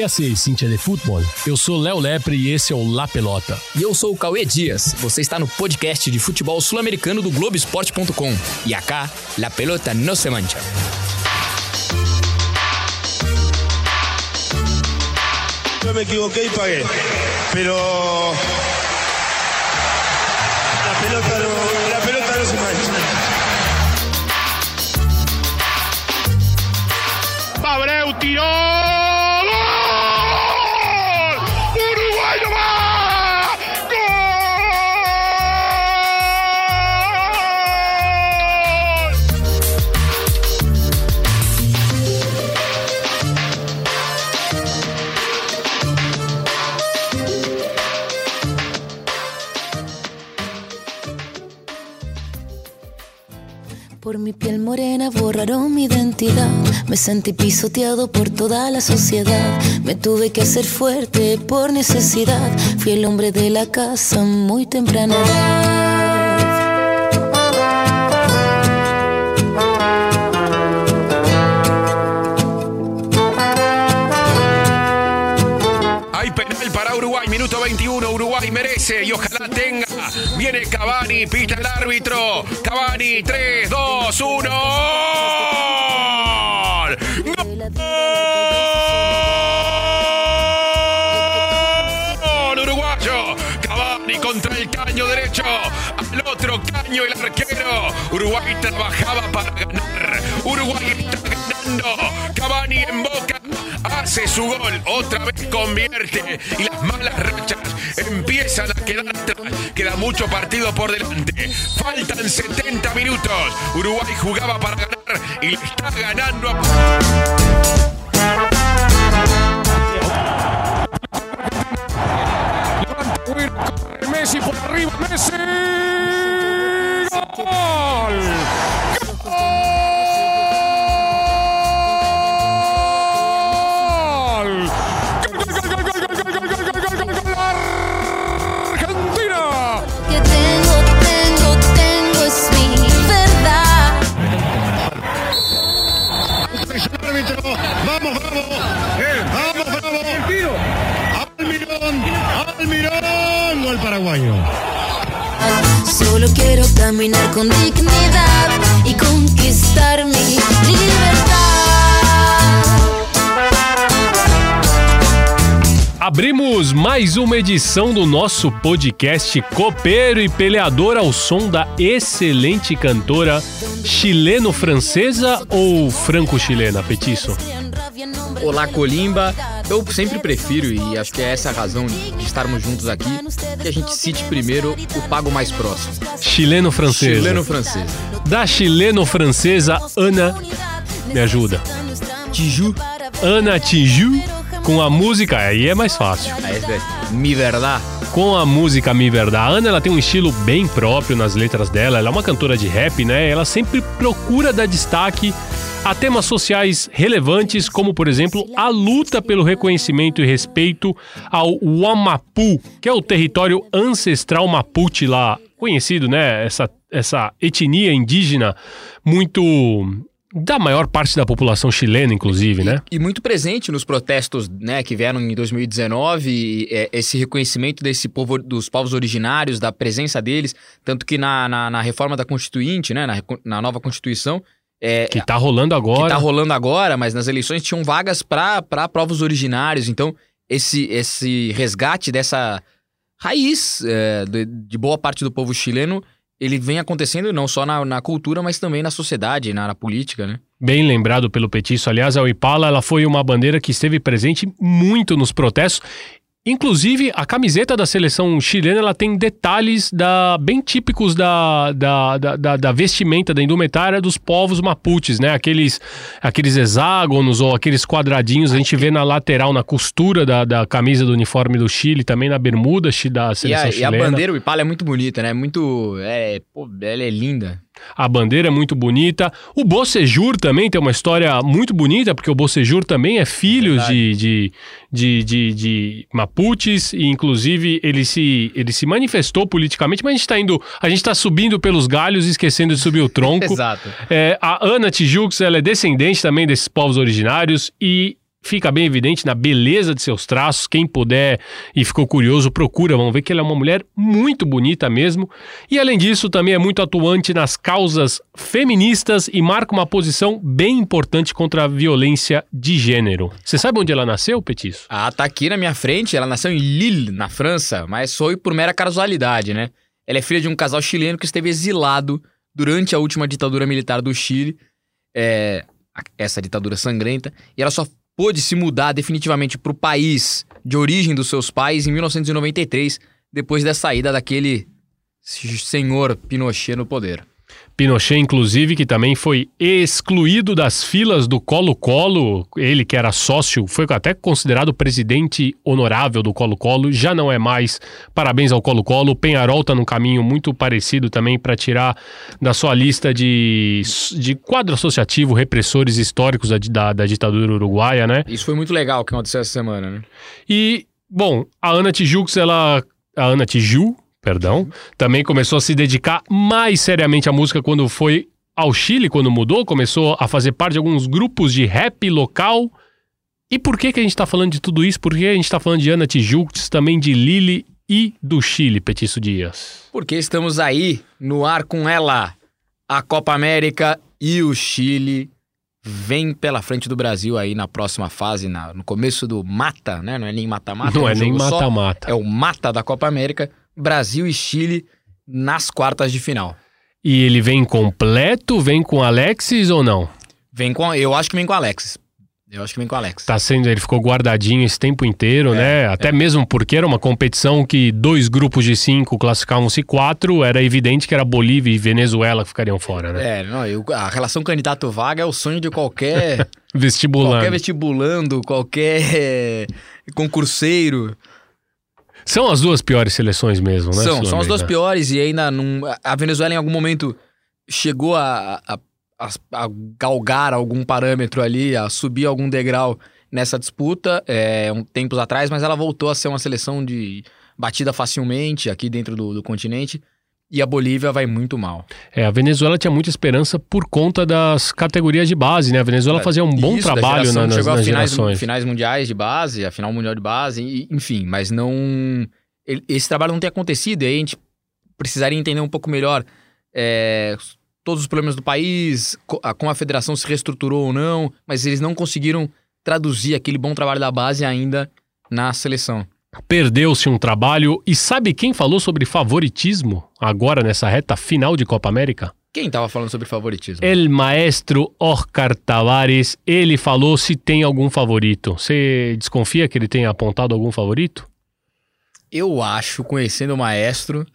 que hace Cintia de Futebol? Eu sou Léo Lepre e esse é o La Pelota. E eu sou o Cauê Dias. Você está no podcast de futebol sul-americano do Globoesporte.com. E acá, La Pelota no se mancha. Yo me equivoqué y pagué, pero la pelota no, la pelota no se mancha. Abreu tiró. Morena borraron mi identidad. Me sentí pisoteado por toda la sociedad. Me tuve que hacer fuerte por necesidad. Fui el hombre de la casa muy temprana edad. Hay penal para Uruguay, minuto 21. Uruguay merece y ojalá tenga. Viene Cavani, pita el árbitro. Cavani, 3, 2, 1. ¡Gol! Uruguayo. Cavani contra el caño derecho. Al otro caño el arquero. Uruguay trabajaba para ganar. Uruguay está ganando. Cavani en boca. Hace su gol, otra vez convierte y las malas rachas empiezan a quedar atrás. Queda mucho partido por delante. Faltan 70 minutos. Uruguay jugaba para ganar y le está ganando a... Messi por arriba, Messi. ¡Gol! ¡Gol! Vamos, vamos. Almirón, Almirón, gol paraguayo. Solo quiero caminar con dignidad y conquistar mi libertad. Abrimos mais uma edição do nosso podcast Copeiro e Peleador ao som da excelente cantora chileno-francesa ou franco-chilena, Petiço? Olá, Colimba. Eu sempre prefiro, e acho que é essa a razão de estarmos juntos aqui, que a gente cite primeiro o pago mais próximo. Chileno-francesa. Chileno-francesa. Da chileno-francesa Ana. Me ajuda. Tiju. Ana Tiju com a música. Aí é mais fácil. Essa é Mi Verdad. com a música Mi Verdad. A Ana ela tem um estilo bem próprio nas letras dela. Ela é uma cantora de rap, né? Ela sempre procura dar destaque a temas sociais relevantes, como por exemplo a luta pelo reconhecimento e respeito ao Wamapu, que é o território ancestral Mapuche lá, conhecido, né? Essa, essa etnia indígena muito da maior parte da população chilena, inclusive, né? E muito presente nos protestos né, que vieram em 2019, e, é, esse reconhecimento desse povo, dos povos originários, da presença deles, tanto que na, na, na reforma da Constituinte, né, na, na nova Constituição, é, Que tá rolando agora. que tá rolando agora, mas nas eleições tinham vagas para povos originários. Então, esse, esse resgate dessa raiz é, de, de boa parte do povo chileno, ele vem acontecendo não só na, na cultura, mas também na sociedade, na, na política, né? Bem lembrado pelo Petiço. Aliás, a Impala ela foi uma bandeira que esteve presente muito nos protestos. Inclusive, a camiseta da seleção chilena ela tem detalhes da, bem típicos da, da, da, da- vestimenta, da indumentária dos povos mapuches, né? Aqueles, aqueles hexágonos ou aqueles quadradinhos a gente vê na lateral, na costura da, da camisa do uniforme do Chile, também na bermuda da E seleção a, e a chilena. bandeira, o Ipala é muito bonita, né? Muito. É, pô, ela é linda. A bandeira é muito bonita. O Bocejur também tem uma história muito bonita, porque o Bocejur também é filho de, de, de, de, de Mapuches, e inclusive ele se, ele se manifestou politicamente, mas a gente está indo. A gente está subindo pelos galhos e esquecendo de subir o tronco. Exato. É, a Ana Tijux, ela é descendente também desses povos originários e fica bem evidente na beleza de seus traços. Quem puder e ficou curioso, procura. Vão ver que ela é uma mulher muito bonita mesmo. E além disso, também é muito atuante nas causas feministas e marca uma posição bem importante contra a violência de gênero. Você sabe onde ela nasceu, Petiço? Ah, tá aqui na minha frente. Ela nasceu em Lille, na França, mas foi por mera casualidade, né? Ela é filha de um casal chileno que esteve exilado durante a última ditadura militar do Chile. É, essa ditadura sangrenta. E ela só pôde se mudar definitivamente para o país de origem dos seus pais em 1993, depois da saída daquele senhor Pinochet no poder. Pinochet, inclusive, que também foi excluído das filas do Colo-Colo, ele que era sócio, foi até considerado presidente honorável do Colo-Colo, já não é mais. Parabéns ao Colo-Colo. O Penharol está num caminho muito parecido também para tirar da sua lista de, de quadro associativo repressores históricos da, da, da ditadura uruguaia, né? Isso foi muito legal que aconteceu essa semana, né? E, bom, a Ana Tijux, ela. A Ana Tiju, perdão, também começou a se dedicar mais seriamente à música quando foi ao Chile, quando mudou, começou a fazer parte de alguns grupos de rap local. E por que, que a gente está falando de tudo isso? Por que a gente está falando de Ana Tijoux, também de Lili e do Chile, Petiço Dias? Porque estamos aí no ar com ela. A Copa América e o Chile vem pela frente do Brasil aí na próxima fase, na, no começo do mata, né? Não é nem mata-mata. Não um é nem jogo só. mata-mata. É o mata da Copa América. Brasil e Chile nas quartas de final. E ele vem completo, vem com Alexis ou não? Vem com, eu acho que vem com o Alex. Eu acho que vem com o Alex. Tá sendo, ele ficou guardadinho esse tempo inteiro, É, né? Até mesmo porque era uma competição que dois grupos de cinco classificavam-se quatro, era evidente que era Bolívia e Venezuela que ficariam fora, né? É, não, eu- a relação candidato-vaga é o sonho de qualquer, Vestibulando. qualquer vestibulando, qualquer concurseiro. São as duas piores seleções mesmo, né? são, são as duas piores e ainda não, a Venezuela em algum momento chegou a, a, a, a galgar algum parâmetro ali, a subir algum degrau nessa disputa é, um, tempos atrás, mas ela voltou a ser uma seleção de batida facilmente aqui dentro do, do continente e a Bolívia vai muito mal. É, a Venezuela tinha muita esperança por conta das categorias de base, né? A Venezuela fazia um bom É, Isso, trabalho geração na- nas, nas finais, gerações. finais mundiais de base, a final mundial de base, e- enfim, mas não. Esse trabalho não tem acontecido, e aí a gente precisaria entender um pouco melhor é, todos os problemas do país, como a federação se reestruturou ou não, mas eles não conseguiram traduzir aquele bom trabalho da base ainda na seleção. Perdeu-se um trabalho. E sabe quem falou sobre favoritismo agora nessa reta final de Copa América? Quem tava falando sobre favoritismo? El maestro Oscar Tavares, ele falou se tem algum favorito. Você desconfia que ele tenha apontado algum favorito? Eu acho, conhecendo o maestro,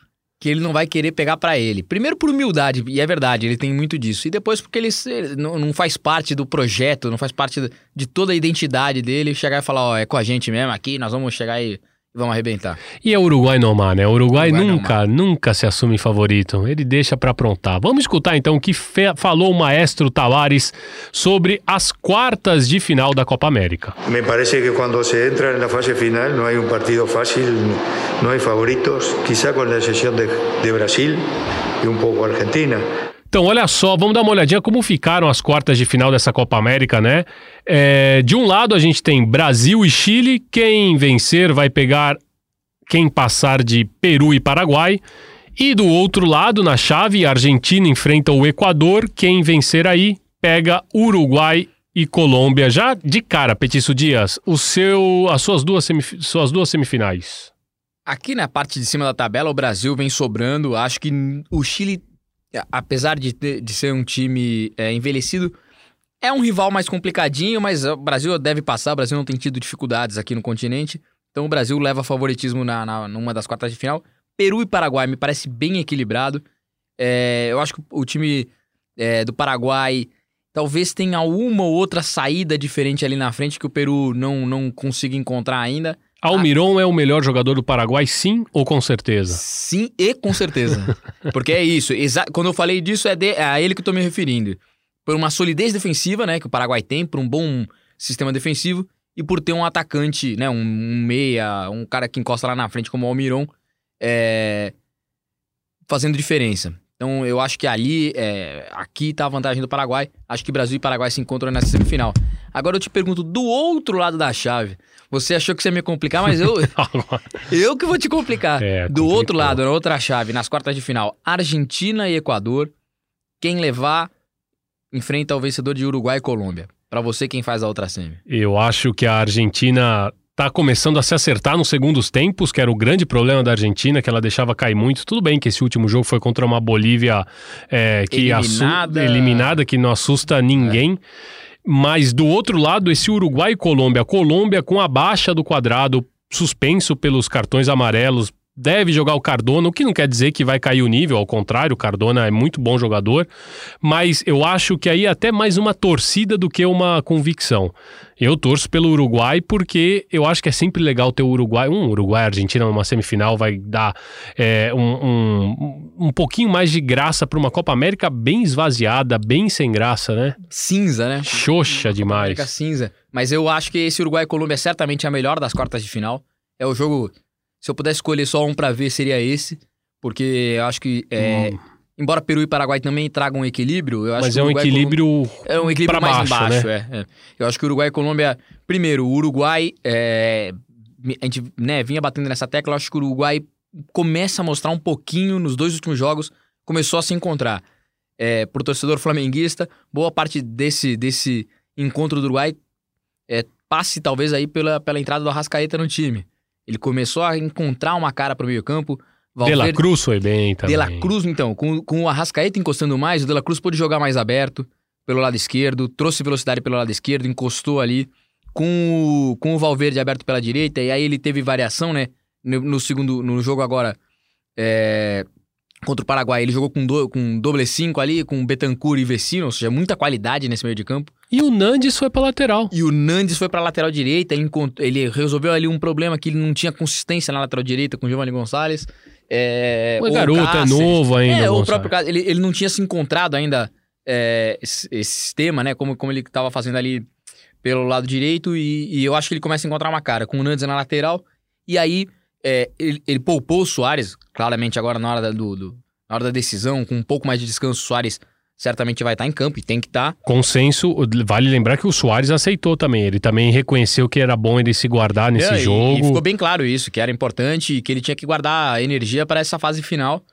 que ele não vai querer pegar pra ele. Primeiro por humildade, e é verdade, ele tem muito disso. E depois porque ele, não, faz parte do projeto, não faz parte de- toda a identidade dele, chegar e falar, ó, é com a gente mesmo aqui, nós vamos chegar e vamos arrebentar. E é Uruguai Nomar, né? O Uruguai, Uruguai nunca, nunca se assume favorito. Ele deixa pra aprontar. Vamos escutar então o que falou o maestro Tavares sobre as quartas de final da Copa América. Me parece que cuando se entra en la fase final no hay un partido fácil, no hay favoritos, quizá con la excepción de, de Brasil y un poco Argentina. Então, olha só, vamos dar uma olhadinha como ficaram as quartas de final dessa Copa América, né? É, de um lado, a gente tem Brasil e Chile. Quem vencer vai pegar quem passar de Peru e Paraguai. E do outro lado, na chave, Argentina enfrenta o Equador. Quem vencer aí pega Uruguai e Colômbia. Já de cara, Petiço Dias, o seu, as suas duas, semif- suas duas semifinais. Aqui na parte de cima da tabela, o Brasil vem sobrando. Acho que o Chile, apesar de, de ser um time é, envelhecido, é um rival mais complicadinho, mas o Brasil deve passar. O Brasil não tem tido dificuldades aqui no continente. Então o Brasil leva favoritismo na, na, numa das quartas de final. Peru e Paraguai me parece bem equilibrado. É, eu acho que o time é, do Paraguai talvez tenha uma ou outra saída diferente ali na frente que o Peru não, não consiga encontrar ainda. Almiron é o melhor jogador do Paraguai, sim ou com certeza? Sim e com certeza. Porque é isso. Quando eu falei disso, é, de- é a ele que eu tô me referindo. Por uma solidez defensiva, né, que o Paraguai tem, por um bom sistema defensivo e por ter um atacante, né, um, um meia, um cara que encosta lá na frente como o Almiron, é, fazendo diferença. Então eu acho que ali, é, aqui tá a vantagem do Paraguai. Acho que Brasil e Paraguai se encontram nessa semifinal. Agora eu te pergunto, do outro lado da chave, você achou que você ia me complicar, mas eu, eu que vou te complicar. É, do outro lado, na outra chave, nas quartas de final, Argentina e Equador. Quem levar enfrenta o vencedor de Uruguai e Colômbia. Pra você, quem faz a outra semi? Eu acho que a Argentina tá começando a se acertar nos segundos tempos, que era o grande problema da Argentina, que ela deixava cair muito. Tudo bem que esse último jogo foi contra uma Bolívia é, que Eliminada. eliminada, que não assusta ninguém. Mas do outro lado, esse Uruguai e Colômbia. Colômbia com a baixa do quadrado, suspenso pelos cartões amarelos, deve jogar o Cardona, o que não quer dizer que vai cair o nível, ao contrário, o Cardona é muito bom jogador, mas eu acho que aí é até mais uma torcida do que uma convicção. Eu torço pelo Uruguai porque eu acho que é sempre legal ter o Uruguai. Um Uruguai e Argentina numa semifinal vai dar é, um, um, um pouquinho mais de graça para uma Copa América bem esvaziada, bem sem graça, né? Cinza, né? Xoxa demais. América cinza. Mas eu acho que esse Uruguai e Colômbia é certamente a melhor das quartas de final. É o jogo. Se eu pudesse escolher só um pra ver, seria esse. Porque eu acho que. é, Embora Peru e Paraguai também tragam um equilíbrio, eu acho Mas que é um Uruguai equilíbrio. Colômbia- É um equilíbrio mais baixo, embaixo, é, é. Eu acho que o Uruguai e Colômbia. Primeiro, o Uruguai. é, A gente né, vinha batendo nessa tecla, eu acho que o Uruguai começa a mostrar um pouquinho nos dois últimos jogos, começou a se encontrar. É, pro torcedor flamenguista, boa parte desse, desse encontro do Uruguai é, passe talvez aí pela, pela entrada do Arrascaeta no time. Ele começou a encontrar uma cara pro meio campo. De La Cruz foi bem também. De La Cruz, então, com, com o Arrascaeta encostando mais, o De La Cruz pôde jogar mais aberto pelo lado esquerdo, trouxe velocidade pelo lado esquerdo, encostou ali. Com o, com o Valverde aberto pela direita, e aí ele teve variação, né? No, no segundo, no jogo agora, é, contra o Paraguai, ele jogou com, do, com doble 5 ali, com Betancourt e Vecino, ou seja, muita qualidade nesse meio de campo. E o Nandes foi pra lateral. E o Nandes foi pra lateral direita, ele, resolveu ali um problema que ele não tinha consistência na lateral direita com o Giovanni Gonçalves. É, garoto é Cáceres. novo ainda. É, o Gonçalves. próprio caso, ele, ele não tinha se encontrado ainda é, esse, esse sistema, né? Como, como ele estava fazendo ali pelo lado direito, e, e eu acho que ele começa a encontrar uma cara com o Nandes na lateral, e aí é, ele, ele poupou o Soares, claramente agora na hora da, do, do- na hora da decisão, com um pouco mais de descanso, o Soares certamente vai estar em campo e tem que estar. Consenso, vale lembrar que o Soares aceitou também. Ele também reconheceu que era bom ele se guardar nesse É, e- jogo. E, ficou bem claro isso, que era importante e que ele tinha que guardar energia para essa fase final.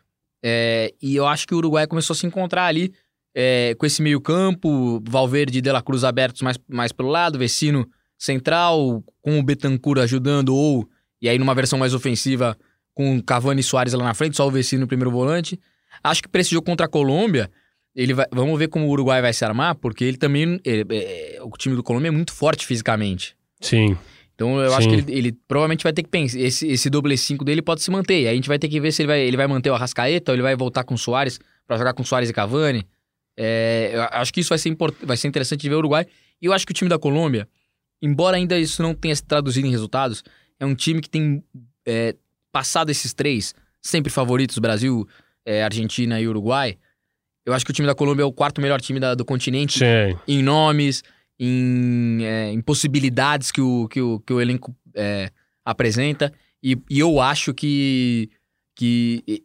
É, e eu acho que o Uruguai começou a se encontrar ali é, com esse meio-campo, Valverde e De La Cruz abertos mais, mais pelo lado, Vecino central, com o Betancourt ajudando, ou, e aí numa versão mais ofensiva, com Cavani e Soares lá na frente, só o Vecino no primeiro volante. Acho que para esse jogo contra a Colômbia, ele vai, vamos ver como o Uruguai vai se armar, porque ele também. ele- é, o time do Colômbia é muito forte fisicamente. Sim. Então eu acho Sim. que ele, ele provavelmente vai ter que pensar. Esse, esse doble 5 dele pode se manter. Aí a gente vai ter que ver se ele vai, ele vai manter o Arrascaeta ou ele vai voltar com o Soares pra jogar com o Soares e Cavani. É, eu acho que isso vai ser, import- vai ser interessante de ver o Uruguai. E eu acho que o time da Colômbia, embora ainda isso não tenha se traduzido em resultados, é um time que tem é, passado esses três, sempre favoritos, Brasil, é, Argentina e Uruguai. Eu acho que o time da Colômbia é o quarto melhor time da- do continente Sim. em nomes, em, é, em possibilidades que o, que o, que o elenco é, apresenta. E, e eu acho que, que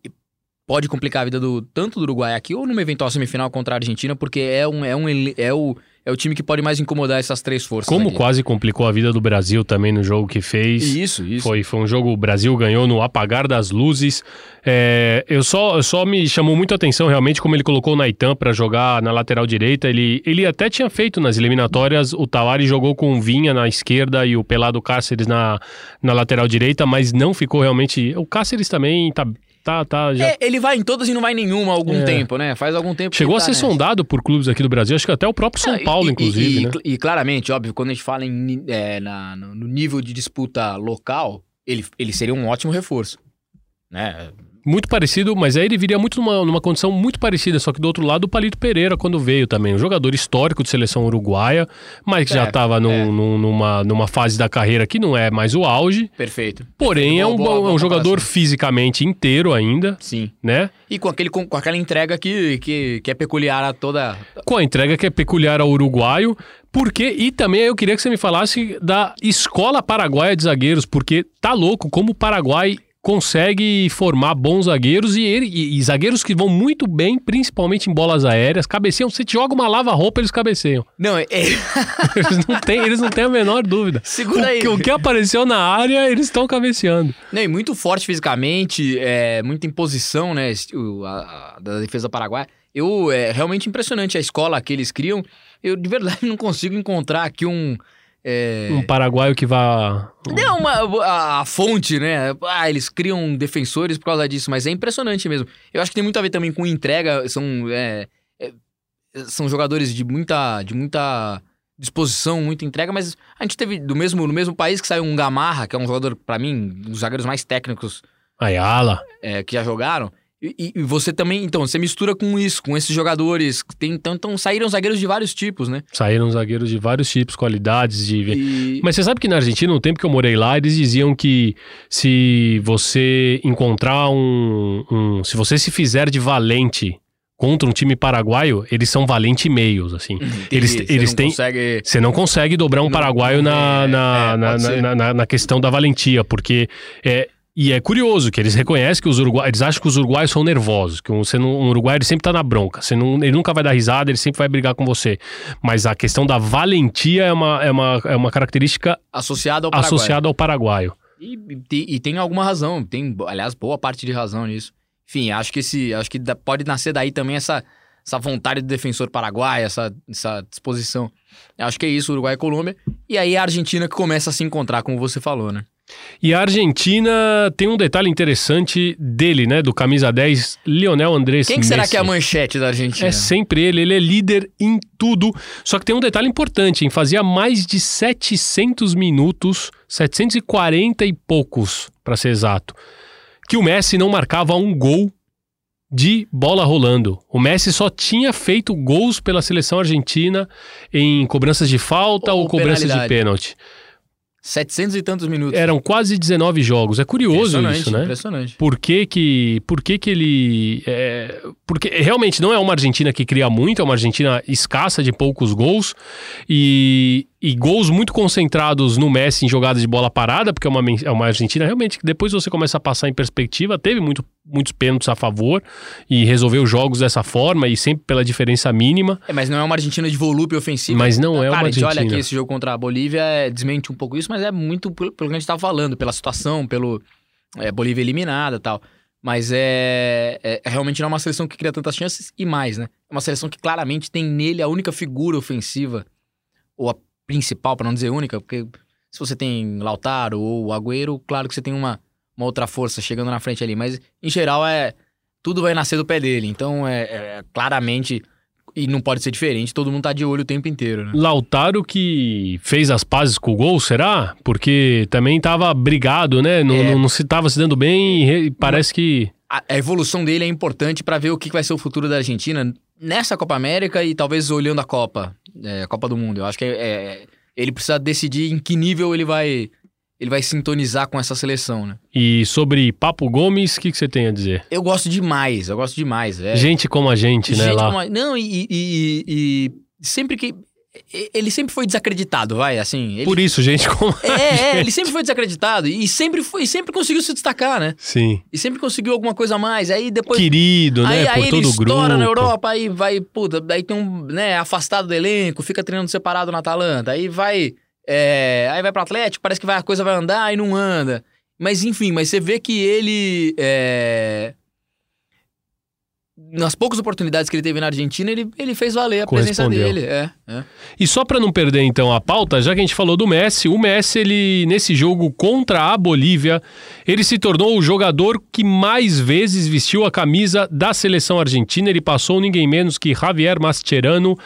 pode complicar a vida do tanto do Uruguai aqui ou numa eventual semifinal contra a Argentina, porque é, um, é, um, é, o, é o time que pode mais incomodar essas três forças. Como aqui. quase complicou a vida do Brasil também no jogo que fez. Isso, isso. Foi, foi um jogo, o Brasil ganhou no apagar das luzes. É, eu só, só me chamou muito a atenção realmente como ele colocou o Naitan para jogar na lateral direita. Ele, ele até tinha feito nas eliminatórias, o Tavares jogou com o Vinha na esquerda e o Pelado Cáceres na, na lateral direita, mas não ficou realmente. O Cáceres também tá, tá, tá já. É, ele vai em todas e não vai em nenhuma há algum É. tempo, né? Faz algum tempo Chegou a tá ser nessa. sondado por clubes aqui do Brasil, acho que até o próprio São Paulo, e- inclusive, e, né? E, claramente, óbvio, quando a gente fala em, é, na- no no nível de disputa local, ele, ele seria um ótimo reforço. Né? Muito parecido, mas aí ele viria muito numa, numa condição muito parecida, só que do outro lado o Palito Pereira quando veio também, um jogador histórico de seleção uruguaia, mas que já É, estava é. numa, numa fase da carreira que não é mais o auge, Perfeito. porém é Boa, um, boa, boa é um jogador fisicamente inteiro ainda, Sim. né? E com, aquele, com, com aquela entrega que, que, que é peculiar a toda. Com a entrega que é peculiar ao uruguaio, porque e também eu queria que você me falasse da escola paraguaia de zagueiros, porque tá louco como o Paraguai consegue formar bons zagueiros e, ele, e, e zagueiros que vão muito bem, principalmente em bolas aéreas, cabeceiam. Você te joga uma lava-roupa, eles cabeceiam. Não, é. Eles não têm, eles não têm a menor dúvida. Segura o, aí. que- O que apareceu na área, eles estão cabeceando. Não, e muito forte fisicamente, é, muita imposição, né? o- a- a- da defesa paraguaia. Eu, é realmente impressionante a escola que eles criam. Eu, de verdade, não consigo encontrar aqui um. É, Um paraguaio que vá. Não, uma, a, a fonte, né? Ah, eles criam defensores por causa disso, mas é impressionante mesmo. Eu acho que tem muito a ver também com entrega. São, é, é, são jogadores de muita, de muita disposição, muita entrega, mas a gente teve do mesmo, no mesmo país que saiu um Gamarra, que é um jogador, pra mim, um dos zagueiros mais técnicos Ayala. é, que já jogaram. E, e- você também, então, você mistura com isso, com esses jogadores. que Tem, então, então saíram zagueiros de vários tipos, né? Saíram zagueiros de vários tipos, qualidades, de. E, Mas você sabe que na Argentina, no tempo que eu morei lá, eles diziam que se você encontrar um. um- se você se fizer de valente contra um time paraguaio, eles são valente e meios, assim. eles você eles não têm. consegue- Você não consegue dobrar um Não- paraguaio na, é, na, é, na, na- na questão da valentia, porque é. E é curioso que eles reconhecem que os uruguaios, eles acham que os uruguaios são nervosos, que um, não, um uruguaio ele sempre tá na bronca, você não, ele nunca vai dar risada, ele sempre vai brigar com você. Mas a questão da valentia é uma, é uma, é uma característica Associado ao Paraguai. associada ao paraguaio. E, e- e tem alguma razão, tem, aliás, boa parte de razão nisso. Enfim, acho que esse, acho que pode nascer daí também essa, essa vontade do defensor paraguaio, essa, essa disposição. Acho que é isso, Uruguai e Colômbia. E aí a Argentina que começa a se encontrar, como você falou, né? E a Argentina tem um detalhe interessante dele, né? Do camisa 10, Lionel Andrés Quem que será que é a manchete da Argentina? É sempre ele, ele é líder em tudo. Só que tem um detalhe importante, hein? Fazia mais de 700 minutos, 740 e poucos, para ser exato, que o Messi não marcava um gol de bola rolando. O Messi só tinha feito gols pela seleção argentina em cobranças de falta ou, Ou cobranças de pênalti. 700 e tantos minutos. Eram quase 19 jogos. É curioso isso, né? Impressionante. Por que que, por que, que ele. é, porque realmente não é uma Argentina que cria muito, é uma Argentina escassa de poucos gols e, e gols muito concentrados no Messi em jogadas de bola parada, porque é uma, é uma Argentina realmente que depois você começa a passar em perspectiva, teve muito, muitos pênaltis a favor e resolveu jogos dessa forma e sempre pela diferença mínima. É, mas não é uma Argentina de volúpio ofensivo. Mas não é uma Cara, a gente olha Argentina. aqui esse jogo contra a Bolívia, é, desmente um pouco isso, mas é muito pelo, pelo que a gente tava falando, pela situação, pelo é, Bolívia eliminada e tal. Mas é, é, é realmente não é uma seleção que cria tantas chances e mais, né? É uma seleção que claramente tem nele a única figura ofensiva, ou a principal, pra não dizer única, porque se você tem Lautaro ou Agüero, claro que você tem uma, uma outra força chegando na frente ali, mas em geral é tudo vai nascer do pé dele. Então é, é claramente e não pode ser diferente, todo mundo tá de olho o tempo inteiro, né? Lautaro que fez as pazes com o gol, será? Porque também tava brigado, né? Não, É. não, não se tava se dando bem e re- parece que. A, a evolução dele é importante pra ver o que vai ser o futuro da Argentina nessa Copa América e talvez olhando a Copa, é, Copa do Mundo. Eu acho que é- é- ele precisa decidir em que nível ele vai ele vai sintonizar com essa seleção, né? E sobre Papo Gomes, o que, que você tem a dizer? Eu gosto demais, eu gosto demais. É, Gente como a gente, né? gente Lá. como a- Não, e, e- e- e sempre que. Ele sempre foi desacreditado, vai, assim. Ele, Por isso, gente como é, é, gente. ele sempre foi desacreditado e sempre, foi, e sempre conseguiu se destacar, né? Sim. E sempre conseguiu alguma coisa a mais. Aí depois. Querido, aí, né? aí Por ele todo o grupo. estoura na Europa, aí vai, puta, daí tem um, né, afastado do elenco, fica treinando separado na Atalanta, aí vai, é, aí vai pro Atlético, parece que vai, a coisa vai andar e não anda. Mas enfim, mas você vê que ele, é, nas poucas oportunidades que ele teve na Argentina, ele, ele fez valer a presença dele. É, é. E só pra não perder então a pauta, já que a gente falou do Messi, o Messi, ele nesse jogo contra a Bolívia, ele se tornou o jogador que mais vezes vestiu a camisa da seleção argentina. Ele passou ninguém menos que Javier Mascherano.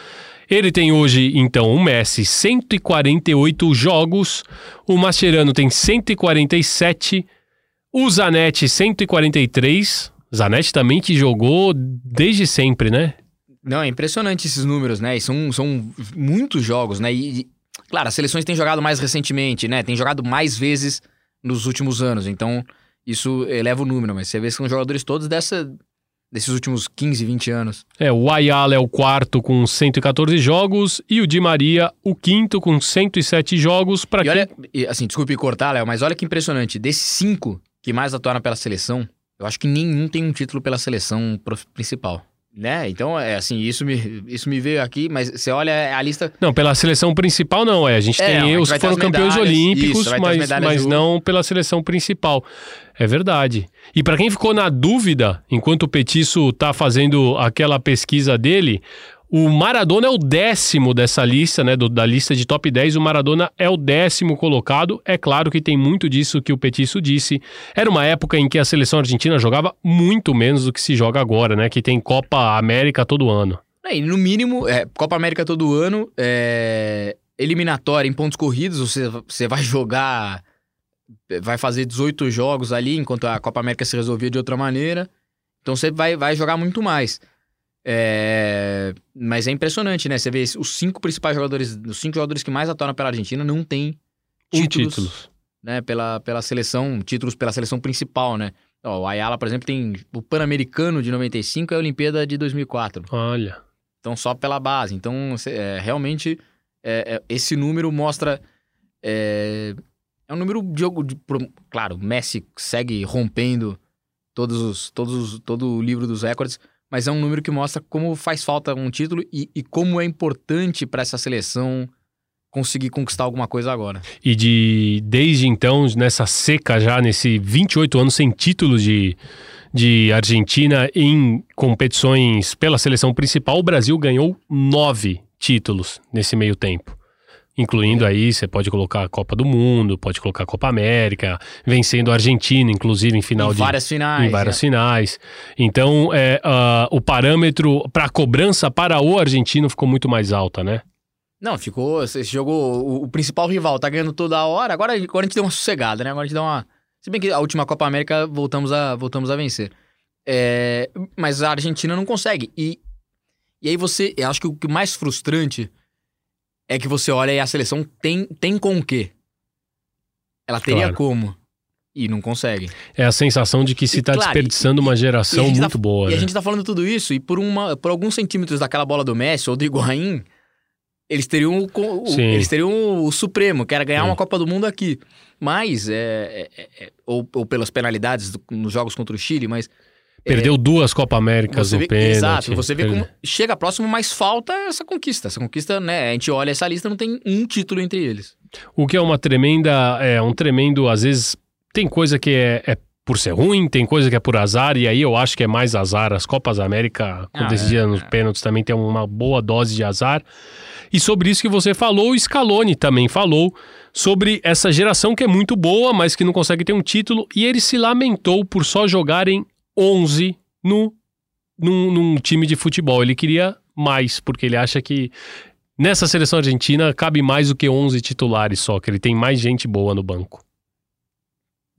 Ele tem hoje, então, o Messi 148 jogos, o Mascherano tem 147, o Zanetti 143. Zanetti também que jogou desde sempre, né? Não, é impressionante esses números, né? E são, são muitos jogos, né? E, e, claro, as seleções têm jogado mais recentemente, né? Tem jogado mais vezes nos últimos anos. Então, isso eleva o número. Mas você vê que são jogadores todos dessa, desses últimos 15, 20 anos. É, o Ayala é o quarto com 114 jogos e o Di Maria o quinto com 107 jogos para E olha, e, assim, desculpe cortar, Léo, mas olha que impressionante. Desses cinco, que mais atuaram pela seleção, eu acho que nenhum tem um título pela seleção principal. Né? Então, é assim, isso me, isso me veio aqui, mas você olha a lista. Não, pela seleção principal não, é. A gente É, tem não, a gente os que foram campeões olímpicos, isso, mas, mas não pela seleção principal. É verdade. E pra quem ficou na dúvida, enquanto o Petiço tá fazendo aquela pesquisa dele, o Maradona é o décimo dessa lista, né? do- da lista de top 10, o Maradona é o décimo colocado. É claro que tem muito disso que o Petiço disse. Era uma época em que a seleção argentina jogava muito menos do que se joga agora, né? Que tem Copa América todo ano. É, no mínimo, é, Copa América todo ano, é, eliminatória em pontos corridos, você, você vai jogar, vai fazer 18 jogos ali, enquanto a Copa América se resolvia de outra maneira. Então você vai, vai jogar muito mais. É, mas é impressionante, né? Você vê os cinco principais jogadores, os cinco jogadores que mais atuaram pela Argentina não tem Um títulos, título. né? Pela, pela seleção, títulos pela seleção principal, né? Ó, o Ayala, por exemplo, tem o Pan-Americano de 95 e a Olimpíada de 2004. Olha. Então, só pela base. Então, é, realmente, é, é, esse número mostra. É, é um número de jogo. de- claro, Messi segue rompendo todos os, todos os- todo o livro dos recordes, mas é um número que mostra como faz falta um título e, e como é importante para essa seleção conseguir conquistar alguma coisa agora. E de desde então, nessa seca já, nesse 28 anos sem títulos de, de Argentina em competições pela seleção principal, o Brasil ganhou nove títulos nesse meio tempo. Incluindo aí, você pode colocar a Copa do Mundo, pode colocar a Copa América, vencendo a Argentina, inclusive em final em de várias finais. em várias né? finais. Então, é, ah, o parâmetro para a cobrança para o argentino ficou muito mais alta, né? Não, ficou. Esse jogo, o, o principal rival tá ganhando toda hora. Agora, agora a gente deu uma sossegada, né? Agora a gente dá uma. Se bem que a última Copa América voltamos a, voltamos a vencer. É, mas a Argentina não consegue. E, e aí você. Eu acho que o mais frustrante é que você olha e a seleção tem, tem com o quê? Ela teria Claro. como. E não consegue. É a sensação de que se está claro, desperdiçando e- uma geração a tá- muito boa. E a né? gente tá falando tudo isso, e por, uma, por alguns centímetros daquela bola do Messi ou do Higuaín, eles teriam o, o- eles teriam o Supremo, que era ganhar uma Copa do Mundo aqui. Mas, é, é- é- ou, ou pelas penalidades do- nos jogos contra o Chile, mas Perdeu duas Copa Américas no vê, pênalti. exato, você vê como chega próximo, mas falta essa conquista. Essa conquista, né? A gente olha essa lista, não tem um título entre eles. O que é uma tremenda, é um tremendo, às vezes tem coisa que é, é por ser ruim, tem coisa que é por azar, e aí eu acho que é mais azar. As Copas América, quando Ah, decidia é, nos é. pênaltis, também tem uma boa dose de azar. E sobre isso que você falou, o Scaloni também falou sobre essa geração que é muito boa, mas que não consegue ter um título, e ele se lamentou por só jogarem 11 no, num, num time de futebol. Ele queria mais, porque ele acha que nessa seleção argentina cabe mais do que 11 titulares só, que ele tem mais gente boa no banco.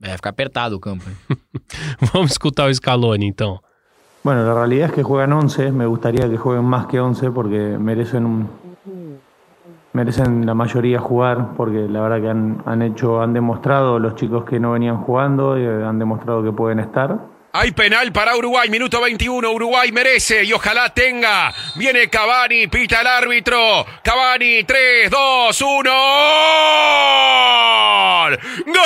É, fica apertado o campo. Vamos escutar o Scaloni, então. Bueno, la realidad es que juegan 11, me gustaría que jueguen más que 11 porque merecen un- merecen la mayoría jugar porque la verdad que han, han hecho han demostrado los chicos que no venían jugando y han demostrado que pueden estar. Hay penal para Uruguay, minuto 21. Uruguay merece y ojalá tenga. Viene Cavani, pita el árbitro. Cavani, 3, 2, 1. ¡Gol!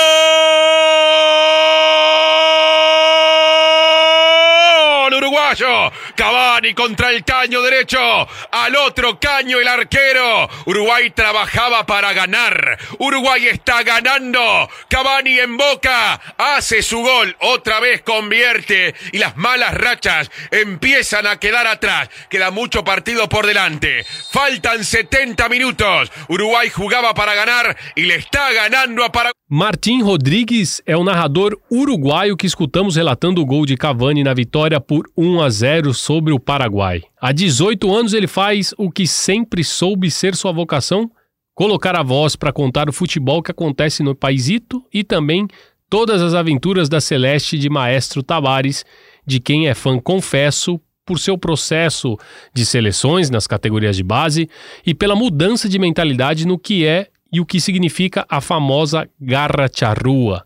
Uruguayo. Cavani contra el caño derecho. Al otro caño el arquero. Uruguay trabajaba para ganar. Uruguay está ganando. Cavani en boca. Hace su gol. Otra vez convierte. Y las malas rachas empiezan a quedar atrás. Queda mucho partido por delante. Faltan 70 minutos. Uruguay jugaba para ganar y le está ganando a Paraguay. Martim Rodrigues é o narrador uruguaio que escutamos relatando o gol de Cavani na vitória por 1 a 0 sobre o Paraguai. Há 18 anos ele faz o que sempre soube ser sua vocação: colocar a voz para contar o futebol que acontece no paísito e também todas as aventuras da Celeste de Maestro Tavares, de quem é fã, confesso, por seu processo de seleções nas categorias de base e pela mudança de mentalidade no que é e o que significa a famosa garra charrua.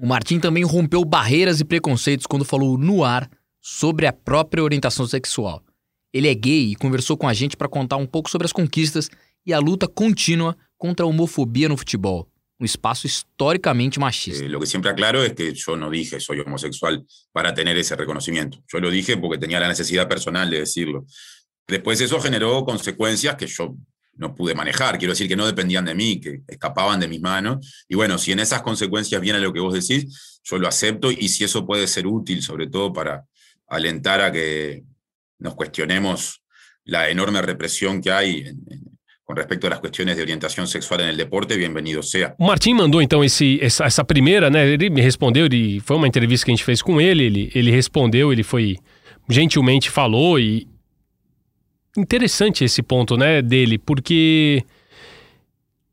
O Martim também rompeu barreiras e preconceitos quando falou no ar sobre a própria orientação sexual. Ele é gay e conversou com a gente para contar um pouco sobre as conquistas e a luta contínua contra a homofobia no futebol. um espaço historicamente machista. Eh, lo que siempre aclaro es que yo no dije soy homosexual para tener ese reconocimiento. Yo lo dije porque tenía la necesidad personal de decirlo. Después eso generó consecuencias que yo no pude manejar, quiero decir que no dependían de mí, que escapaban de mis manos. Y bueno, si en esas consecuencias viene lo que vos decís, yo lo acepto y si eso puede ser útil, sobre todo para alentar a que nos cuestionemos la enorme represión que hay en, en, com respeito às questões de orientação sexual no deporte, bem-vindo seja. O Martim mandou então essa, primeira, né? Ele me respondeu, ele, foi uma entrevista que a gente fez com ele, ele, ele respondeu, ele foi gentilmente falou e interessante esse ponto, né, dele, porque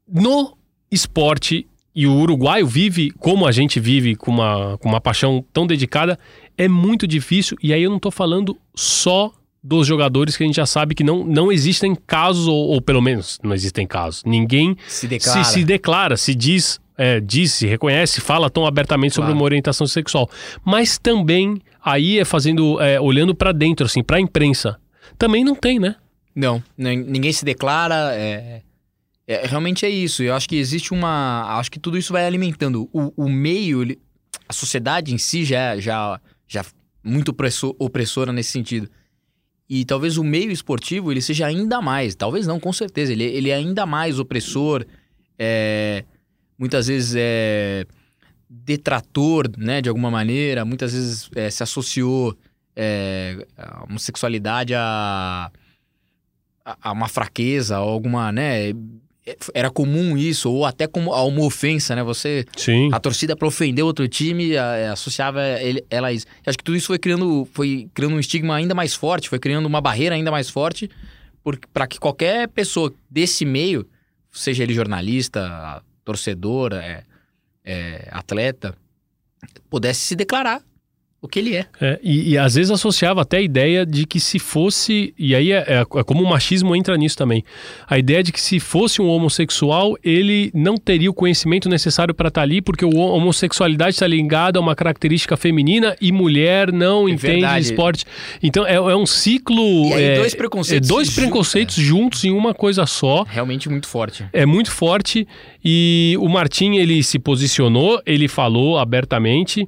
no esporte e o uruguaio vive como a gente vive com uma, com uma paixão tão dedicada, é muito difícil e aí eu não estou falando só dos jogadores que a gente já sabe que não, não existem casos, ou, ou pelo menos não existem casos. Ninguém se declara, se, se, declara, se diz, é, diz, se reconhece, fala tão abertamente claro. sobre uma orientação sexual. Mas também aí é fazendo, é, olhando para dentro, assim, para a imprensa. Também não tem, né? Não, ninguém se declara. É, é, realmente é isso. Eu acho que existe uma. Acho que tudo isso vai alimentando. O, o meio, a sociedade em si já, já, já muito opressor, opressora nesse sentido. E talvez o meio esportivo ele seja ainda mais, talvez não, com certeza, ele, ele é ainda mais opressor, é, muitas vezes é detrator, né, de alguma maneira, muitas vezes é, se associou é, a homossexualidade a, a, uma fraqueza, alguma, né, era comum isso, ou até como uma ofensa, né? Você. Sim. A torcida para ofender outro time a, associava ele, ela a isso. Acho que tudo isso foi criando, foi criando um estigma ainda mais forte, foi criando uma barreira ainda mais forte para que qualquer pessoa desse meio, seja ele jornalista, torcedor, é, é, atleta, pudesse se declarar o que ele é. é e, e, às vezes associava até a ideia de que se fosse, e aí é, é, é, como o machismo entra nisso também, a ideia de que se fosse um homossexual, ele não teria o conhecimento necessário para estar tá ali, porque a homossexualidade está ligada a uma característica feminina e mulher não é entende verdade. esporte. Então é, é um ciclo. E aí, dois preconceitos. dois preconceitos juntos em uma coisa só. Realmente muito forte. É muito forte. E o Martim, ele se posicionou, ele falou abertamente.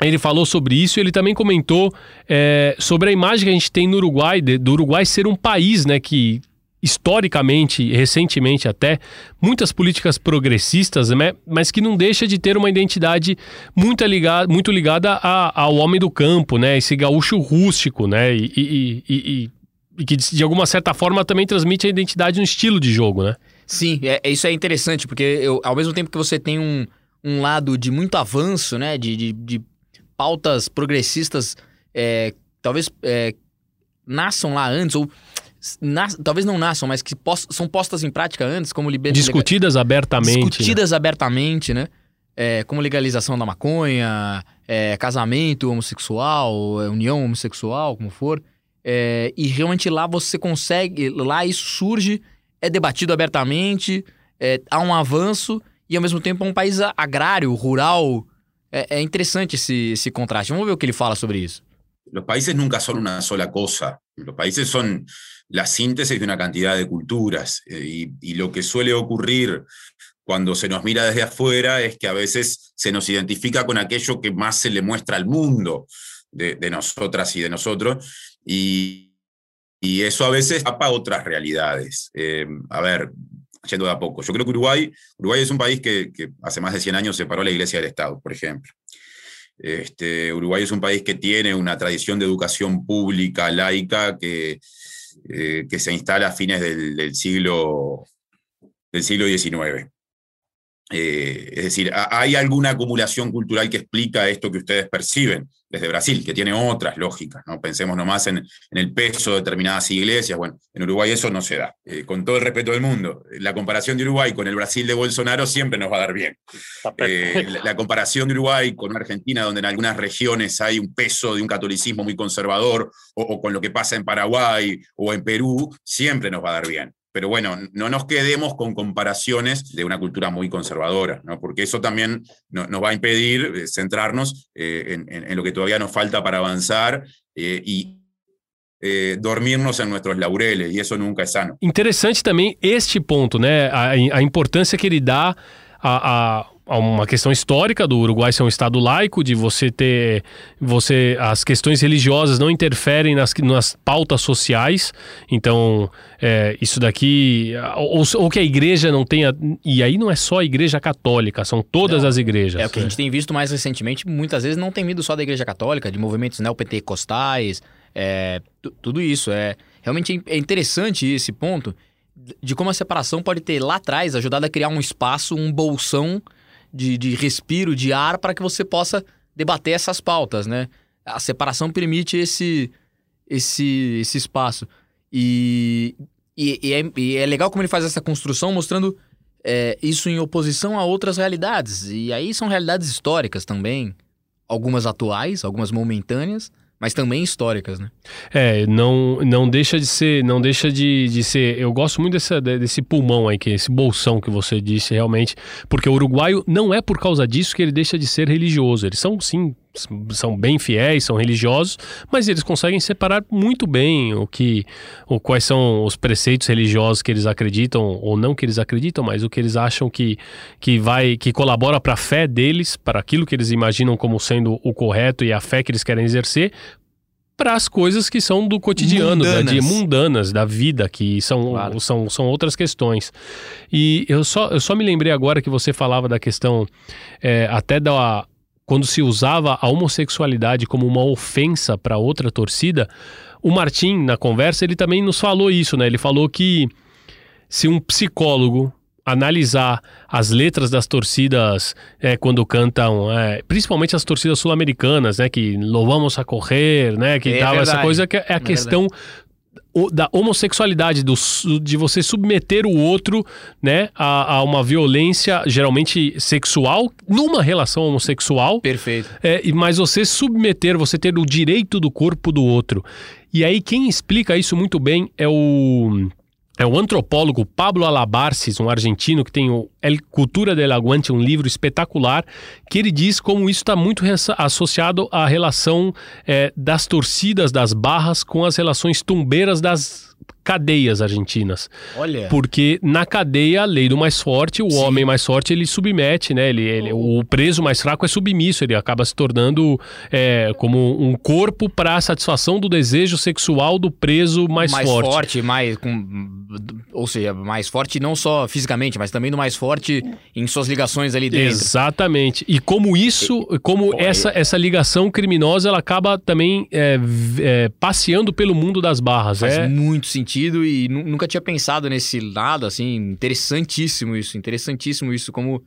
Ele falou sobre isso ele também comentou é, sobre a imagem que a gente tem no Uruguai, de, do Uruguai ser um país né, que, historicamente, recentemente até, muitas políticas progressistas, né, mas que não deixa de ter uma identidade muito ligada, muito ligada a, ao homem do campo, né, esse gaúcho rústico, né, e, e, e, e, que de alguma certa forma também transmite a identidade no estilo de jogo, né? Sim, é, isso é interessante, porque eu, ao mesmo tempo que você tem um, um lado de muito avanço, né, de, de, de pautas progressistas é, talvez é, nasçam lá antes, ou nas, talvez não nasçam, mas que post, são postas em prática antes, como liberdade. Discutidas abertamente. Né? Discutidas né? abertamente, né? É, como legalização da maconha, é, casamento homossexual, é, união homossexual, como for. É, e realmente lá você consegue, lá isso surge, é debatido abertamente, é, há um avanço e ao mesmo tempo é um país agrário, rural, É, interesante ese, ese contraste. Vamos ver o que ele fala sobre eso. Los países nunca son una sola cosa. Los países son la síntesis de una cantidad de culturas. Eh, y, lo que suele ocurrir cuando se nos mira desde afuera es que a veces se nos identifica con aquello que más se le muestra al mundo de, nosotras y de nosotros. Y, eso a veces tapa otras realidades. Eh, a ver, yendo de a poco. Yo creo que Uruguay, Uruguay es un país que, hace más de 100 años separó la iglesia del Estado, por ejemplo. Este, Uruguay es un país que tiene una tradición de educación pública, laica, que, eh, que se instala a fines del, del, siglo, del siglo XIX. Eh, es decir, hay alguna acumulación cultural que explica esto que ustedes perciben desde Brasil, que tiene otras lógicas, ¿no? Pensemos nomás en, en el peso de determinadas iglesias. Bueno, en Uruguay eso no se da. Eh, con todo el respeto del mundo, la comparación de Uruguay con el Brasil de Bolsonaro siempre nos va a dar bien. Eh, la, la, comparación de Uruguay con Argentina, donde en algunas regiones hay un peso de un catolicismo muy conservador, o, o con lo que pasa en Paraguay o en Perú, siempre nos va a dar bien. Pero bueno, no nos quedemos con comparaciones de una cultura muy conservadora, ¿no? porque eso también no, nos va a impedir eh, centrarnos eh, en, en, en, lo que todavía nos falta para avanzar eh, y dormirnos em nossos laureles, e isso nunca é sano. Interessante também este ponto, né? A, a importância que ele dá a, a a uma questão histórica do Uruguai ser um estado laico, de você ter você as questões religiosas não interferem nas, nas pautas sociais. Então é, isso daqui ou, ou, que a igreja não tenha e aí não é só a igreja católica, são todas não, as igrejas. É o que a gente tem visto mais recentemente. Muitas vezes não tem vindo só da igreja católica, de movimentos neopentecostais, é, tudo isso é realmente é interessante esse ponto de como a separação pode ter lá atrás ajudado a criar um espaço, um bolsão de, de respiro, de ar, para que você possa debater essas pautas, né? A separação permite esse, esse, esse espaço. E, e, e, é, e é, legal como ele faz essa construção, mostrando é, isso em oposição a outras realidades. E aí são realidades históricas também, algumas atuais, algumas momentâneas, mas também históricas, né? É, não, não deixa de ser, não deixa de, de ser. Eu gosto muito desse, desse pulmão aí, que esse bolsão que você disse realmente, porque o uruguaio não é por causa disso que ele deixa de ser religioso. Eles são sim são bem fiéis, são religiosos, mas eles conseguem separar muito bem o que, o, quais são os preceitos religiosos que eles acreditam ou não que eles acreditam, mas o que eles acham que, que vai que colabora para a fé deles, para aquilo que eles imaginam como sendo o correto e a fé que eles querem exercer, para as coisas que são do cotidiano, mundanas. Da, de, mundanas, da vida, que são, claro. são, são outras questões. E eu só, eu só me lembrei agora que você falava da questão é, até da quando se usava a homossexualidade como uma ofensa para outra torcida, o Martim, na conversa, ele também nos falou isso, né? Ele falou que se um psicólogo analisar as letras das torcidas é, quando cantam, é, principalmente as torcidas sul-americanas, né, que louvamos a correr, né, que é tal, essa coisa que é a é questão da homossexualidade, do, de você submeter o outro né, a, a, uma violência geralmente sexual numa relação homossexual. Perfeito. É, mas você submeter, você ter o direito do corpo do outro. E aí quem explica isso muito bem é o é o antropólogo Pablo Alabarces, um argentino que tem o El Cultura del Aguante, um livro espetacular, que ele diz como isso está muito associado à relação é, das torcidas das barras com as relações tumbeiras das cadeias argentinas. Olha. Porque na cadeia, a lei do mais forte, o Sim. homem mais forte, ele submete, né? Ele, ele, oh. O preso mais fraco é submisso, ele acaba se tornando é, como um corpo para a satisfação do desejo sexual do preso mais, mais forte. Mais forte, mais. Com, ou seja, mais forte não só fisicamente, mas também do mais forte em suas ligações ali dentro. Exatamente. E como isso, como essa, essa ligação criminosa, ela acaba também é, é, passeando pelo mundo das barras. Faz é muito sentido e nunca tinha pensado nesse lado, assim, interessantíssimo isso, interessantíssimo isso, como,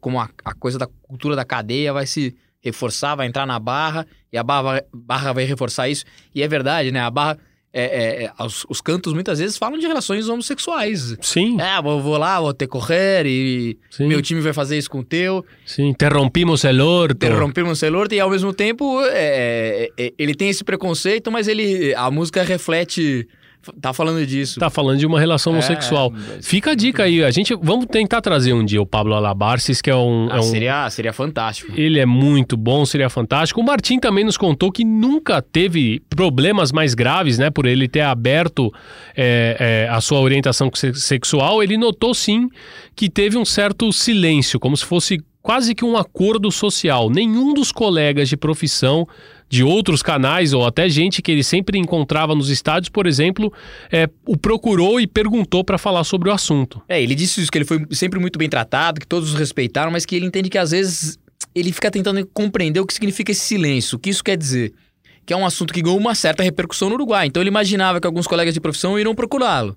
como a, a coisa da cultura da cadeia vai se reforçar, vai entrar na barra e a barra, barra vai reforçar isso. E é verdade, né? A barra é, é, é, os, os, cantos muitas vezes falam de relações homossexuais. Sim. É, vou, vou lá, vou ter correr e Sim. meu time vai fazer isso com o teu. Sim, interrompimos el orto. Interrompimos el orto e ao mesmo tempo é, é, é, ele tem esse preconceito, mas ele a música reflete Tá falando disso. Tá falando de uma relação homossexual. É, Fica a dica aí. A gente vamos tentar trazer um dia o Pablo Alabarces, que é um, ah, é um. seria, seria fantástico. Ele é muito bom, seria fantástico. O Martim também nos contou que nunca teve problemas mais graves, né? Por ele ter aberto é, é, a sua orientação sexual. Ele notou sim que teve um certo silêncio, como se fosse quase que um acordo social. Nenhum dos colegas de profissão de outros canais ou até gente que ele sempre encontrava nos estádios, por exemplo, é, o procurou e perguntou para falar sobre o assunto. É, ele disse isso, que ele foi sempre muito bem tratado, que todos os respeitaram, mas que ele entende que às vezes ele fica tentando compreender o que significa esse silêncio, o que isso quer dizer. Que é um assunto que ganhou uma certa repercussão no Uruguai. Então ele imaginava que alguns colegas de profissão iriam procurá-lo.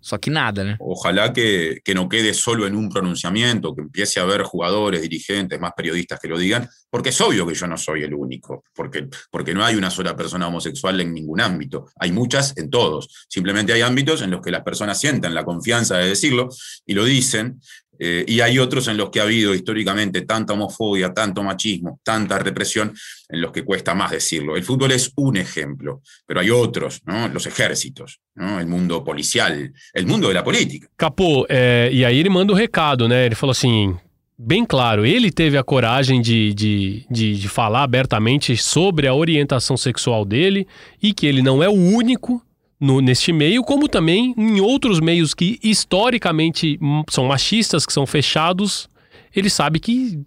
Só que nada, né? Ojalá que, que, no quede solo en un pronunciamiento, que empiece a haber jugadores, dirigentes, más periodistas que lo digan, porque es obvio que yo no soy el único, porque, porque no hay una sola persona homosexual en ningún ámbito, hay muchas en todos. Simplemente hay ámbitos en los que las personas sienten la confianza de decirlo y lo dicen, eh, y hay otros en los que ha habido históricamente tanta homofobia, tanto machismo, tanta represión, en los que cuesta más decirlo. El fútbol es un ejemplo, pero hay otros, los ejércitos, el mundo policial, el mundo de la política. Capô, é, e aí ele manda o um recado, né? Ele falou assim: bem claro, ele teve a coragem de, de, de, de falar abertamente sobre a orientação sexual dele e que ele não é o único no, neste meio, como também em outros meios que historicamente são machistas, que são fechados, ele sabe que,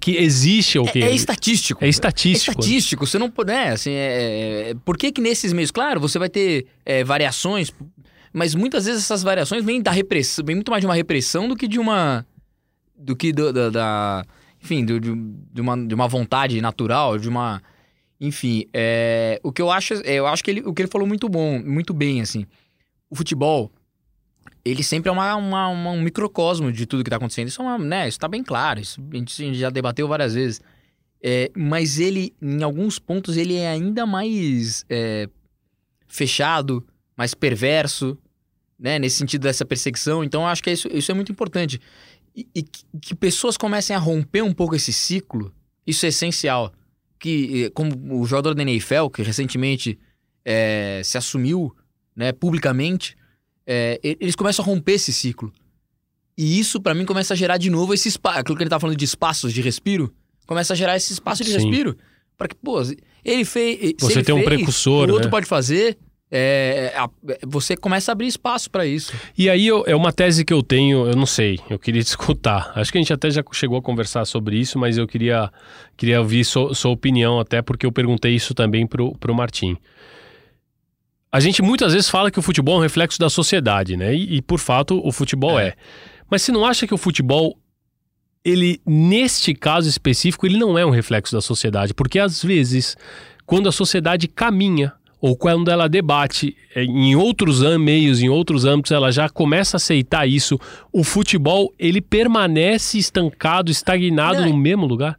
que existe o que É, é estatístico. É estatístico. É estatístico. Você não pode. Né, assim, é, é- por que, que nesses meios, claro, você vai ter é, variações, mas muitas vezes essas variações vêm da repressão, vêm muito mais de uma repressão do que de uma. do que do- da. da- enfim, do- de, de uma, de uma vontade natural, de uma. Enfim, é, o que eu acho. é, Eu acho que ele, o que ele falou muito bom, muito bem, assim. O futebol, ele sempre é uma, uma- uma- um microcosmo de tudo que tá acontecendo. Isso é uma, né, isso tá bem claro. Isso a gente, a gente já debateu várias vezes. É, mas ele, em alguns pontos, ele é ainda mais é, fechado, mais perverso, né? Nesse sentido dessa perseguição. Então, eu acho que isso, isso é muito importante. E, e que, que pessoas comecem a romper um pouco esse ciclo, isso é essencial. Que, eh, como o jogador da NFL, que recentemente eh, se assumiu né, publicamente, e- eles começam a romper esse ciclo. E isso, pra mim, começa a gerar de novo esse espaço. Aquilo que ele tá falando de espaços de respiro, começa a gerar esse espaço de Sim. respiro. Para que, pô, ele fez. Você ele tem um fez, precursor, O outro né? pode fazer. É, a- você começa a abrir espaço pra isso. E aí eu- é uma tese que eu tenho, eu não sei, eu queria te escutar. Acho que a gente até já chegou a conversar sobre isso, mas eu queria, queria ouvir sua, sua opinião, até porque eu perguntei isso também pro, pro Martim. A gente muitas vezes fala que o futebol é um reflexo da sociedade, né? E, e, por fato o futebol é. Mas você não acha que o futebol, ele, neste caso específico, ele não é um reflexo da sociedade? Porque às vezes, quando a sociedade caminha, ou quando ela debate eh, em outros meios, em outros âmbitos, ela já começa a aceitar isso. O futebol, ele permanece estancado, estagnado Não, no mesmo lugar?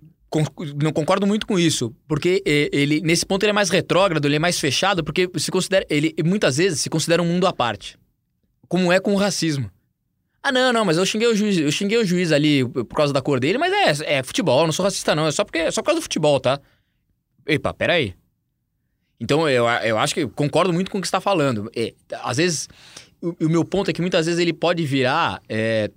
Não concordo muito com isso, porque eh, ele nesse ponto ele é mais retrógrado, ele é mais fechado, porque se considera ele muitas vezes se considera um mundo à parte, como é com o racismo. Ah, não, não, mas eu xinguei o juiz, eu xinguei o juiz ali por causa da cor dele, mas é, é futebol, eu não sou racista não, é só porque é só por causa do futebol, tá? Epa, peraí. Então eu, eu acho que eu concordo muito com o que você está falando. É, às vezes, o, o meu ponto é que muitas vezes ele pode virar é,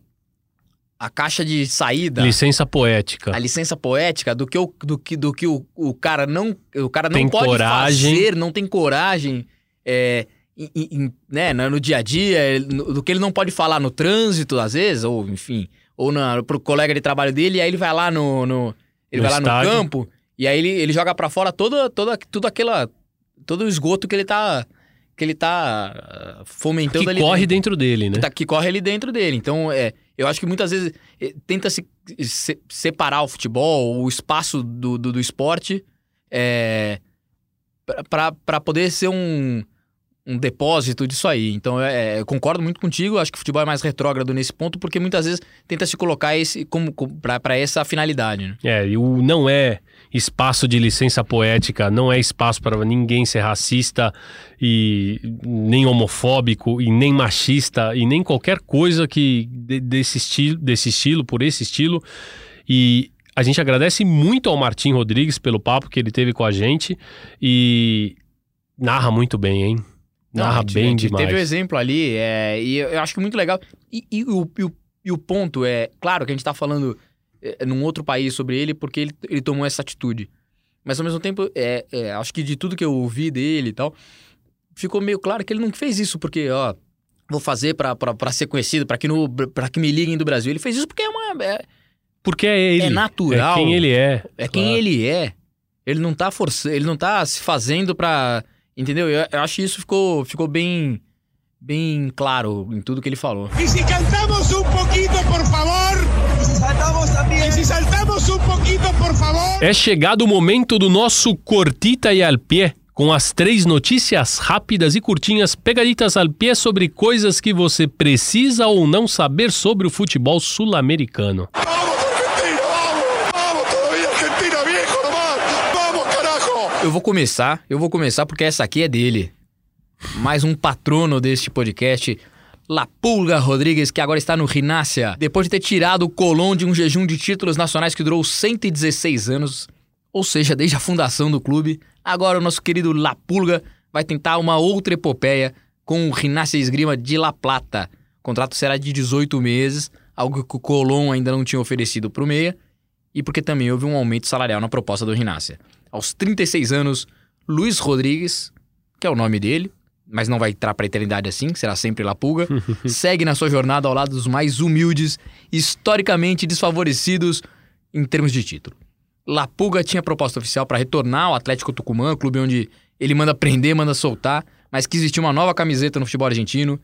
a caixa de saída Licença poética. a licença poética do que o, do que, do que o, o cara não o cara não Tem pode coragem. fazer, não tem coragem é, em- em- né, no dia a dia, no- do que ele não pode falar no trânsito às vezes, ou enfim, ou na, pro colega de trabalho dele, e aí ele vai lá no, no- ele No vai lá estádio. no campo e aí ele, ele joga pra fora toda toda tudo aquela todo o esgoto que ele tá que ele tá ah, fomentando que ali corre dentro dentro dele, né? que, tá- que corre ali dentro dele. Então, é, eu acho que muitas vezes eh, tenta se, se- separar o futebol, o espaço do, do, do esporte, é, para poder ser um, um depósito disso aí. Então, é, eu concordo muito contigo. Acho que o futebol é mais retrógrado nesse ponto, porque muitas vezes tenta se colocar esse como, para essa finalidade. Né? É, e o não é espaço de licença poética, não é espaço para ninguém ser racista e nem homofóbico e nem machista e nem qualquer coisa que de- desse estilo, desse estilo, por esse estilo. E a gente agradece muito ao Martim Rodrigues pelo papo que ele teve com a gente e narra muito bem, hein? Não, Narra gente- bem gente demais. Teve o exemplo ali, é, e eu acho que muito legal. E, e o, e o- e o ponto é, claro que a gente tá falando é, num outro país sobre ele porque ele, ele tomou essa atitude. Mas ao mesmo tempo, é, é, acho que de tudo que eu ouvi dele e tal, ficou meio claro que ele não fez isso porque, ó, vou fazer pra ser conhecido, pra que, no, pra que me liguem do Brasil. Ele fez isso porque é uma. É, Porque é ele. É natural. É quem ele é. é quem Claro. ele é. Ele não tá forçando, ele não tá se fazendo pra. Entendeu? Eu, eu acho que isso ficou, ficou bem, bem claro em tudo que ele falou. Y si cantamos un poquito, por favor. É chegado o momento do nosso Cortita e al pé, com as três notícias rápidas e curtinhas pegaditas al pé sobre coisas que você precisa ou não saber sobre o futebol sul-americano. ¡Vamos, Argentina! ¡Vamos! ¡Vamos todavía, Argentina, viejo nomás! ¡Vamos, carajo! Eu vou começar, eu vou começar porque essa aqui é dele. Mais um patrono deste podcast, La Pulga Rodrigues, que agora está no Rinácia. Depois de ter tirado o Colón de um jejum de títulos nacionais que durou 116 anos, ou seja, desde a fundação do clube, agora o nosso querido La Pulga vai tentar uma outra epopeia com o Rinácia Esgrima de La Plata. O contrato será de 18 meses, algo que o Colón ainda não tinha oferecido para o Meia, e porque também houve um aumento salarial na proposta do Rinácia. Aos 36 anos, Luiz Rodrigues, que é o nome dele, mas não vai entrar pra eternidade assim, será sempre La Pulga, segue na sua jornada ao lado dos mais humildes, historicamente desfavorecidos em termos de título. La Pulga tinha proposta oficial para retornar ao Atlético Tucumã, clube onde ele manda prender, manda soltar, mas quis vestir uma nova camiseta no futebol argentino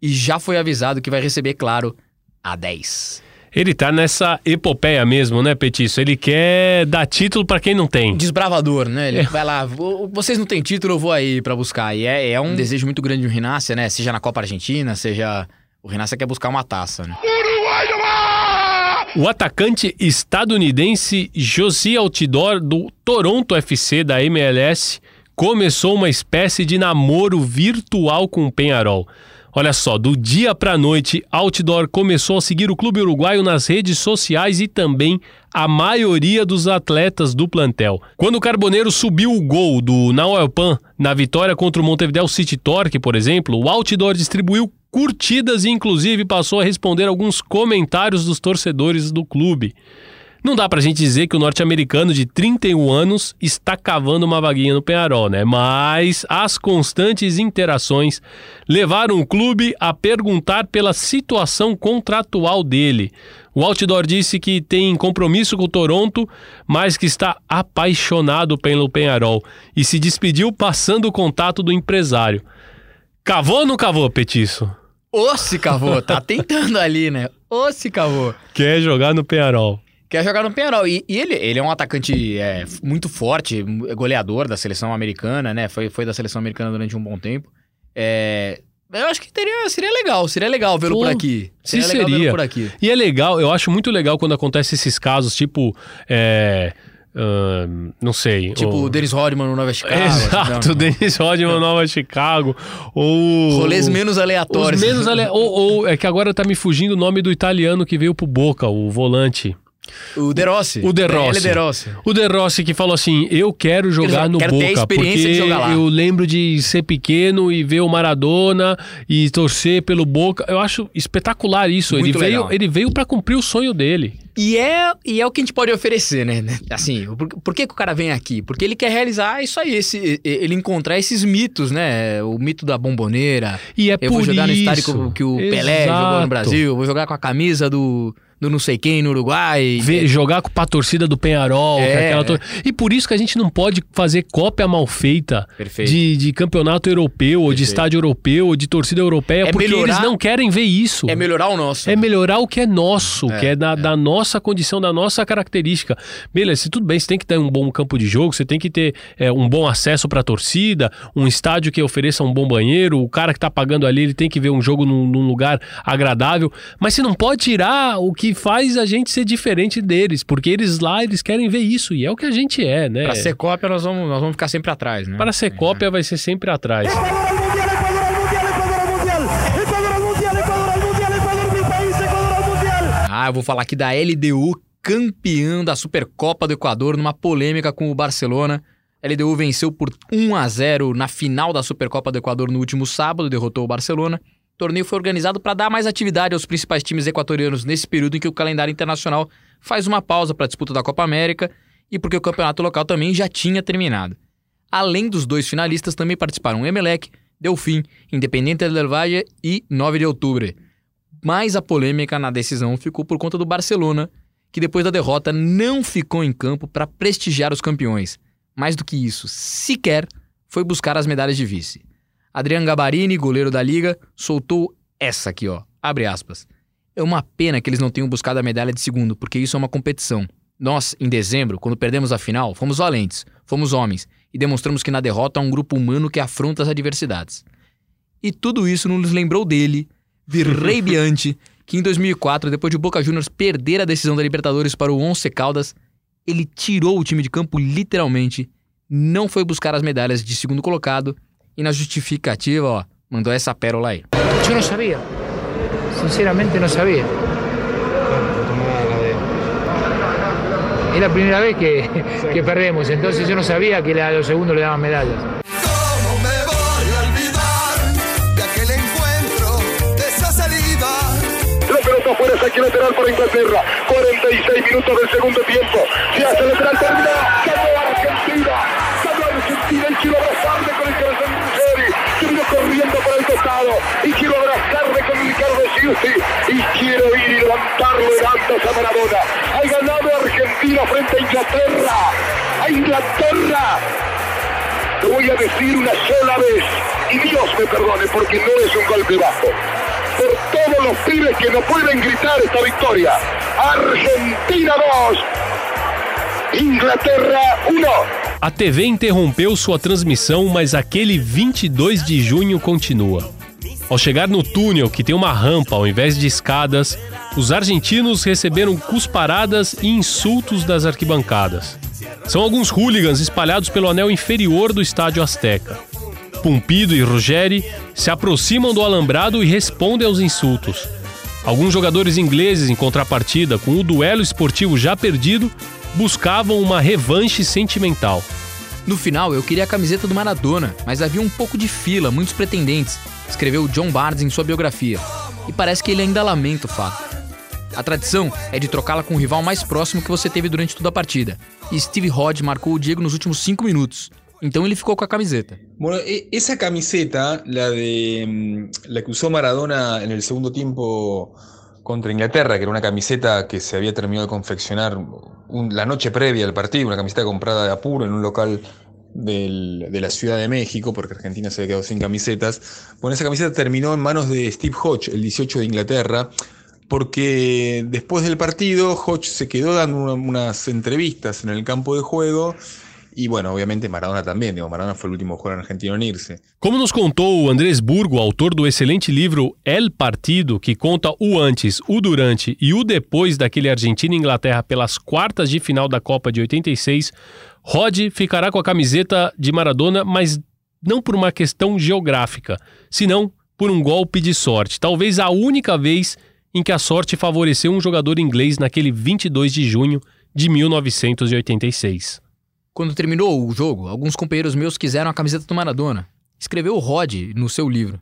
e já foi avisado que vai receber, claro, a 10. Ele tá nessa epopeia mesmo, né, Petiço? Ele quer dar título para quem não tem. Desbravador, né? Ele vai lá, "Vo- vocês não têm título, eu vou aí pra buscar. E é, é um desejo muito grande do Rinácia, né? Seja na Copa Argentina, seja. O Rinácia quer buscar uma taça, né? O atacante estadunidense Josie Altidor, do Toronto FC da MLS, começou uma espécie de namoro virtual com o Penharol. Olha só, do dia para noite, Altidor começou a seguir o clube uruguaio nas redes sociais e também a maioria dos atletas do plantel. Quando o Carboneiro subiu o gol do Nauelpan na vitória contra o Montevideo City Torque, por exemplo, o Altidor distribuiu curtidas e inclusive passou a responder alguns comentários dos torcedores do clube. Não dá pra gente dizer que o norte-americano de 31 anos está cavando uma vaguinha no Penharol, né? Mas as constantes interações levaram o clube a perguntar pela situação contratual dele. O Outdoor disse que tem compromisso com o Toronto, mas que está apaixonado pelo Penharol e se despediu passando o contato do empresário. Cavou ou não cavou, Petiço? Ô, se cavou, tá tentando ali, né? Ô, se cavou. Quer jogar no Penharol. Quer jogar no Penharol. E, e ele, ele é um atacante é, muito forte, goleador da seleção americana, né? Foi, foi da seleção americana durante um bom tempo. É, eu acho que teria, seria legal, seria legal vê-lo por aqui. se legal vê-lo seria. por aqui. E é legal, eu acho muito legal quando acontece esses casos, tipo. É, ahn, não sei. Tipo o- o Dennis Rodman no Nova Chicago. Exato, não, o Dennis Rodman Nova Chicago. Ou. Rolês menos Os aleatórios. menos ale... ou, ou é que agora tá me fugindo o nome do italiano que veio pro Boca, o volante. O De Rossi. O De Rossi. Ele é De Rossi. O De Rossi que falou assim: Eu quero jogar Quero- no quero Boca, experiência porque de jogar lá." eu lembro de ser pequeno e ver o Maradona e torcer pelo Boca. Eu acho espetacular isso. Ele Muito veio, legal. ele veio para cumprir o sonho dele. E é, e é o que a gente pode oferecer, né? Assim, por, por que, que o cara vem aqui? Porque ele quer realizar isso aí, esse, ele encontrar esses mitos, né? O mito da bomboneira. E é eu por vou jogar no estádio isso. que, o- que o Pelé Exato. jogou no Brasil, eu vou jogar com a camisa do, do não sei quem no Uruguai. Ver, jogar com a torcida do Penharol. É, é é. tor- E por isso que a gente não pode fazer cópia mal feita Perfeito. de, de campeonato europeu, ou de estádio europeu, ou de torcida europeia, É porque melhorar- eles não querem ver isso. É melhorar o nosso. É melhorar o que é nosso, É, que é da, da nossa condição, da nossa característica. Beleza, se tudo bem, você tem que ter um bom campo de jogo, você tem que ter é, um bom acesso para a torcida, um estádio que ofereça um bom banheiro, o cara que tá pagando ali, ele tem que ver um jogo num, num lugar agradável, mas você não pode tirar o que faz a gente ser diferente deles, porque eles lá, eles querem ver isso, e é o que a gente é, né? Pra ser cópia, nós vamos, nós vamos ficar sempre atrás, né? Para ser cópia vai ser sempre atrás. Ah, eu vou falar aqui da LDU, campeã da Supercopa do Equador, numa polêmica com o Barcelona. A LDU venceu por 1 a 0 na final da Supercopa do Equador no último sábado, derrotou o Barcelona. O torneio foi organizado para dar mais atividade aos principais times equatorianos nesse período em que o calendário internacional faz uma pausa para a disputa da Copa América e porque o campeonato local também já tinha terminado. Além dos dois finalistas, também participaram Emelec, Delfim, Independente del Valle e 9 de outubro. Mas a polêmica na decisão ficou por conta do Barcelona, que depois da derrota não ficou em campo para prestigiar os campeões. Mais do que isso, sequer foi buscar as medalhas de vice. Adriano Gabarini, goleiro da liga, soltou essa aqui, ó. Abre aspas. É uma pena que eles não tenham buscado a medalha de segundo, porque isso é uma competição. Nós, em dezembro, quando perdemos a final, fomos valentes, fomos homens e demonstramos que na derrota há um grupo humano que afronta as adversidades. E tudo isso nos lembrou dele, Virrey Bianchi, que em 2004, depois de Boca Juniors perder a decisão da Libertadores para o Once Caldas, ele tirou o time de campo literalmente, não foi buscar as medalhas de segundo colocado e na justificativa, ó, mandou essa pérola aí. Yo no sabía, sinceramente no sabía. Es la primera vez que, que perdemos, entonces yo no sabía que a los segundos le daban medallas. ¿Cómo me voy a olvidar de aquel encuentro, de esa salida? La pelota fuera, saque lateral para Inglaterra. 46 minutos del segundo tiempo. Se hace lateral, termina. Argentina. Y quiero abrazarme con Ricardo Giusti y quiero ir y levantarlo en altos a Maradona. Ha ganado Argentina frente a Inglaterra. A Inglaterra. Lo voy a decir una sola vez y Dios me perdone porque no es un golpe bajo. Por todos los pibes que no pueden gritar esta victoria. Argentina 2, Inglaterra 1. A TV interrompeu sua transmissão, mas aquele 22 de junho continua. Ao chegar no túnel, que tem uma rampa ao invés de escadas, os argentinos receberam cusparadas e insultos das arquibancadas. São alguns hooligans espalhados pelo anel inferior do estádio Azteca. Pumpido e Ruggeri se aproximam do alambrado e respondem aos insultos. Alguns jogadores ingleses, em contrapartida com o duelo esportivo já perdido, buscavam uma revanche sentimental. No final, eu queria a camiseta do Maradona, mas havia um pouco de fila, muitos pretendentes, escreveu John Barnes em sua biografia. E parece que ele ainda lamenta o fato. A tradição é de trocá-la com o rival mais próximo que você teve durante toda a partida. E Steve Rod marcou o Diego nos últimos cinco minutos. Então ele ficou com a camiseta. Bueno, camiseta, la de mm, la que usó Maradona en el segundo tiempo contra Inglaterra, que era una camiseta que se había terminado de confeccionar un, la noche previa al partido, una camiseta comprada de apuro en un local de la Ciudad de México, porque Argentina se había quedado sin camisetas. Bueno, esa camiseta terminó en manos de Steve Hodge, el 18 de Inglaterra, porque después del partido Hodge se quedó dando una, unas entrevistas en el campo de juego y bueno, obviamente Maradona também, digo, Maradona foi o último jogador argentino a irse. Como nos contou o Andrés Burgo, autor do excelente livro El Partido, que conta o antes, o durante e o depois daquele Argentina e Inglaterra pelas quartas de final da Copa de 86, Rod ficará com a camiseta de Maradona, mas não por uma questão geográfica, senão por um golpe de sorte. Talvez a única vez em que a sorte favoreceu um jogador inglês naquele 22 de junho de 1986. Quando terminou o jogo, alguns companheiros meus quiseram a camiseta do Maradona. Escreveu o Rod no seu livro.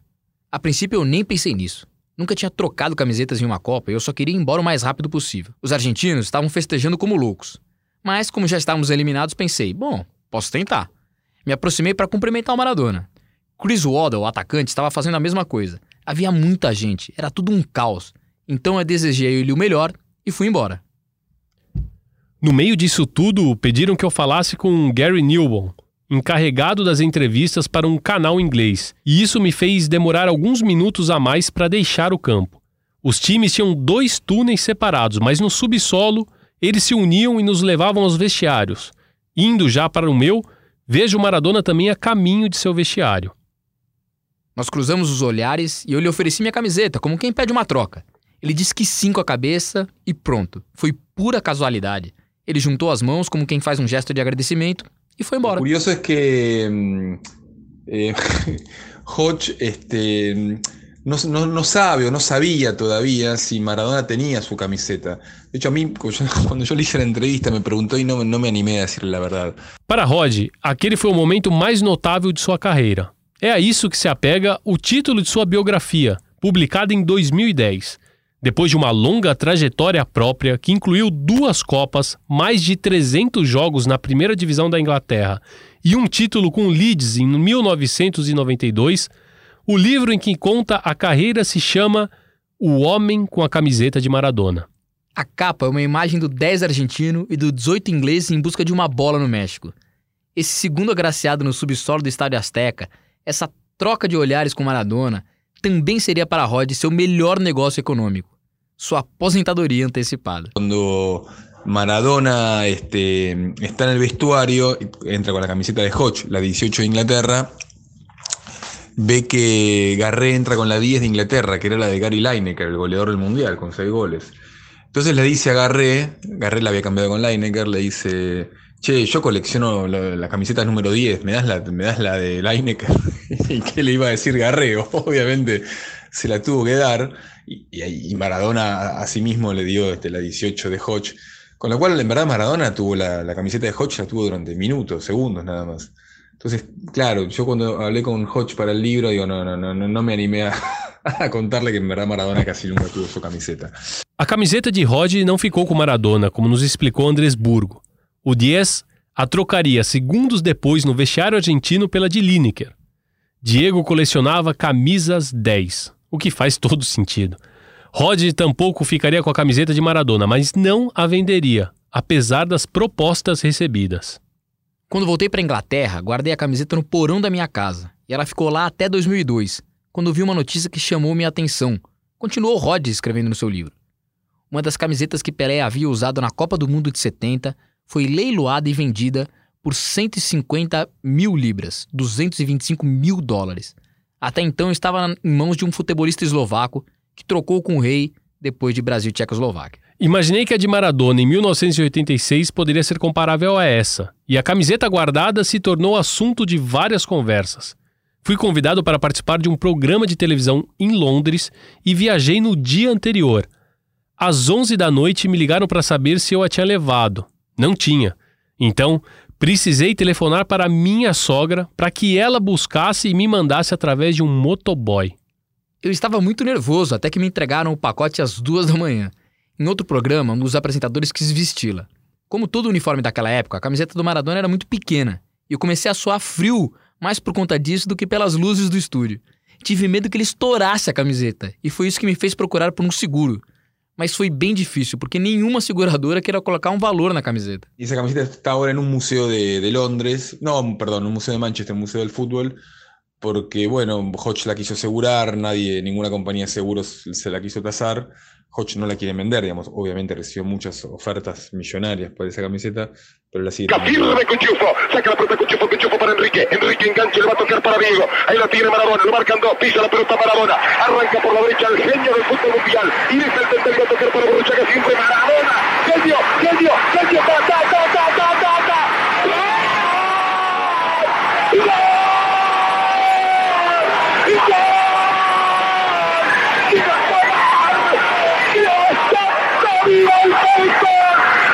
A princípio eu nem pensei nisso. Nunca tinha trocado camisetas em uma Copa e eu só queria ir embora o mais rápido possível. Os argentinos estavam festejando como loucos. Mas, como já estávamos eliminados, pensei: bom, posso tentar. Me aproximei para cumprimentar o Maradona. Chris Waddle, o atacante, estava fazendo a mesma coisa. Havia muita gente, era tudo um caos. Então eu desejei ele o melhor e fui embora. No meio disso tudo, pediram que eu falasse com Gary Newman, encarregado das entrevistas para um canal inglês, e isso me fez demorar alguns minutos a mais para deixar o campo. Os times tinham dois túneis separados, mas no subsolo eles se uniam e nos levavam aos vestiários. Indo já para o meu, vejo Maradona também a caminho de seu vestiário. Nós cruzamos os olhares e eu lhe ofereci minha camiseta, como quem pede uma troca. Ele disse que sim com a cabeça e pronto. Foi pura casualidade. Ele juntou as mãos como quem faz um gesto de agradecimento e foi embora. Lo curioso es que mm, eh, Hodge este, no, no, no, sabe o no sabía todavía si Maradona tenía su camiseta. De hecho, a mí, cuando yo le hice la entrevista, me preguntó y no, no me animé a decirle a verdade. Para Rod, aquele foi o momento mais notável de sua carreira. É a isso que se apega o título de sua biografia, publicada em 2010. Depois de uma longa trajetória própria que incluiu duas Copas, mais de 300 jogos na primeira divisão da Inglaterra e um título com Leeds em 1992, o livro em que conta a carreira se chama O Homem com a Camiseta de Maradona. A capa é uma imagem do 10 argentino e do 18 inglês em busca de uma bola no México. Esse segundo agraciado no subsolo do Estádio Azteca, essa troca de olhares com Maradona, também seria para Rod seu melhor negócio econômico, sua aposentadoria antecipada. Quando Maradona este, está en el vestuario, entra con la camiseta de Hodge, la 18 de Inglaterra, ve que Garré entra con la 10 de Inglaterra, que era la de Gary Lineker, el goleador del Mundial, con 6 goles. Entonces le dice a Garré, Garré la había cambiado con Lineker, le dice, che, yo colecciono la, la camiseta número 10, ¿me das la, me das la de Lineker? ¿Y qué le iba a decir Garré? Obviamente se la tuvo que dar, y, Maradona a sí mismo le dio este, la 18 de Hodge, con lo cual en verdad Maradona tuvo la, camiseta de Hodge, la tuvo durante minutos, segundos nada más. Entonces, claro, yo cuando hablé con Hodge para el libro, digo, no, no, no, no me animé a, a contarle que en verdad Maradona casi nunca tuvo su camiseta. A camiseta de Rod não ficou com Maradona, como nos explicou Andrés Burgo. O 10 a trocaria segundos depois no vestiário argentino pela de Lineker. Diego colecionava camisas 10. o que faz todo sentido. Rod tampouco ficaria com a camiseta de Maradona, mas não a venderia, apesar das propostas recebidas. Quando voltei para Inglaterra, guardei a camiseta no porão da minha casa. E ela ficou lá até 2002, quando vi uma notícia que chamou minha atenção. Continuou Rod escrevendo no seu livro. Uma das camisetas que Pelé havia usado na Copa do Mundo de 70 foi leiloada e vendida por 150 mil libras, 225 mil dólares. Até então estava em mãos de um futebolista eslovaco que trocou com o rei depois de Brasil e Tchecoslováquia. Imaginei que a de Maradona em 1986 poderia ser comparável a essa, e a camiseta guardada se tornou assunto de várias conversas. Fui convidado para participar de um programa de televisão em Londres e viajei no dia anterior. Às 11 da noite me ligaram para saber se eu a tinha levado. Não tinha. Então, precisei telefonar para minha sogra para que ela buscasse e me mandasse através de um motoboy. Eu estava muito nervoso até que me entregaram o pacote às duas da manhã. Em outro programa, um dos apresentadores quis vesti-la. Como todo uniforme daquela época, a camiseta do Maradona era muito pequena. E eu comecei a suar frio, mais por conta disso do que pelas luzes do estúdio. Tive medo que ele estourasse a camiseta, e foi isso que me fez procurar por um seguro. Mas foi bem difícil, porque nenhuma seguradora queria colocar um valor na camiseta. Y esa camiseta está ahora en un museo de, de Londres, no, perdón, un museo de Manchester, un museo del fútbol, porque, bueno, Hodge la quiso asegurar, nadie, ninguna compañía de seguros se la quiso tasar. Hodge no la quiere vender, digamos, obviamente recibió muchas ofertas millonarias por esa camiseta, pero la sigue. La firme con Chufo, saca la pelota con Chufo, con Chufo para Enrique, Enrique engancha, le va a tocar para Diego, ahí la tiene Maradona, lo marcan dos, pisa la pelota Maradona, arranca por la derecha el genio del fútbol mundial, y desde el va a tocar para Borruchaga, siempre Maradona, genio, genio, genio, ta, ta, ta, ta, ta,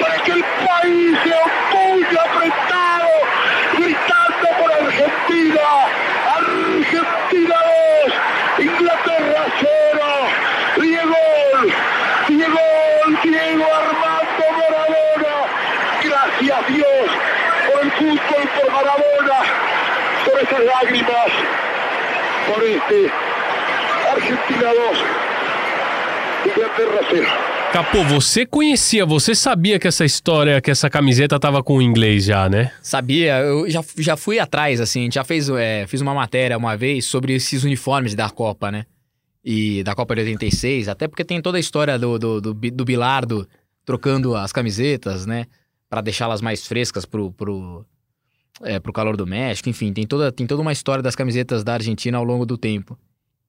para que el país se opulle apretado, gritando por Argentina. Argentina 2, Inglaterra 0. Diego, Diego, Diego Armando Maradona. Gracias Dios por el fútbol, por Maradona, por esas lágrimas, por este Argentina 2, Inglaterra 0. Capô, você conhecia, você sabia que essa história, que essa camiseta tava com o inglês já, né? Sabia, eu já, já fui atrás, assim, já fez, é, fiz uma matéria uma vez sobre esses uniformes da Copa, né? E da Copa de 86, até porque tem toda a história do, do, do, do Bilardo trocando as camisetas, né? Pra deixá-las mais frescas pro, pro, é, pro calor do México, enfim, tem toda, tem toda uma história das camisetas da Argentina ao longo do tempo.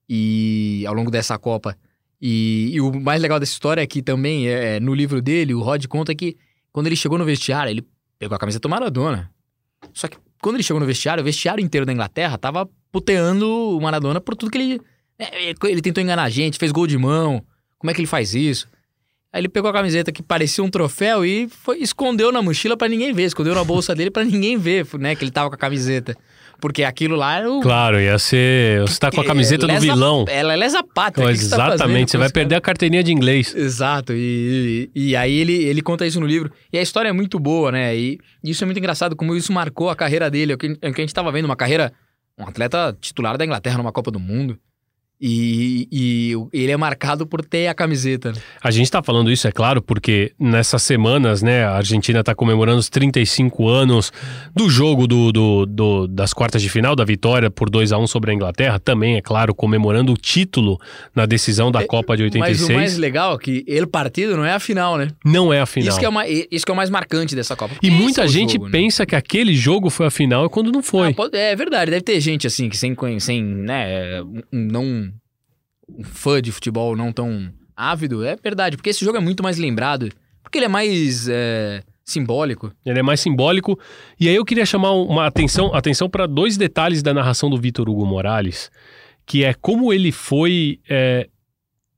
E ao longo dessa Copa. E, e o mais legal dessa história é que também, é, no livro dele, o Rod conta que quando ele chegou no vestiário, ele pegou a camiseta do Maradona. Só que quando ele chegou no vestiário, o vestiário inteiro da Inglaterra tava puteando o Maradona por tudo que ele. é, ele tentou enganar a gente, fez gol de mão. Como é que ele faz isso? Aí ele pegou a camiseta que parecia um troféu e foi, escondeu na mochila pra ninguém ver, escondeu na bolsa dele pra ninguém ver, né, que ele tava com a camiseta. Porque aquilo lá era o. Claro, ia ser. Você tá com a camiseta do lesa- vilão. Ela é lesa pátria. Então, que você tá fazendo exatamente, você vai perder a carteirinha de inglês. Exato, e, e, e aí ele, ele conta isso no livro. E a história é muito boa, né? E isso é muito engraçado, como isso marcou a carreira dele. É o que, é o que a gente tava vendo, uma carreira. Um atleta titular da Inglaterra numa Copa do Mundo. E, e ele é marcado por ter a camiseta. né? A gente tá falando isso, é claro, porque nessas semanas, né, a Argentina tá comemorando os 35 anos do jogo do, do- do- das quartas de final, da vitória por 2 a 1 sobre a Inglaterra, também, é claro, comemorando o título na decisão da Copa de Mas o mais 86. legal é que ele partido não é a final, né? Não é a final. Isso que é, uma, isso que é o mais marcante dessa Copa. E muita é gente jogo, né? pensa que aquele jogo foi a final e quando não foi. Ah, pode- é verdade, deve ter gente assim que sem, sem né, não fã de futebol não tão ávido, é verdade, porque esse jogo é muito mais lembrado, porque ele é mais é, simbólico. Ele é mais simbólico. E aí eu queria chamar uma atenção, atenção para dois detalhes da narração do Vitor Hugo Morales, que é como ele foi, é,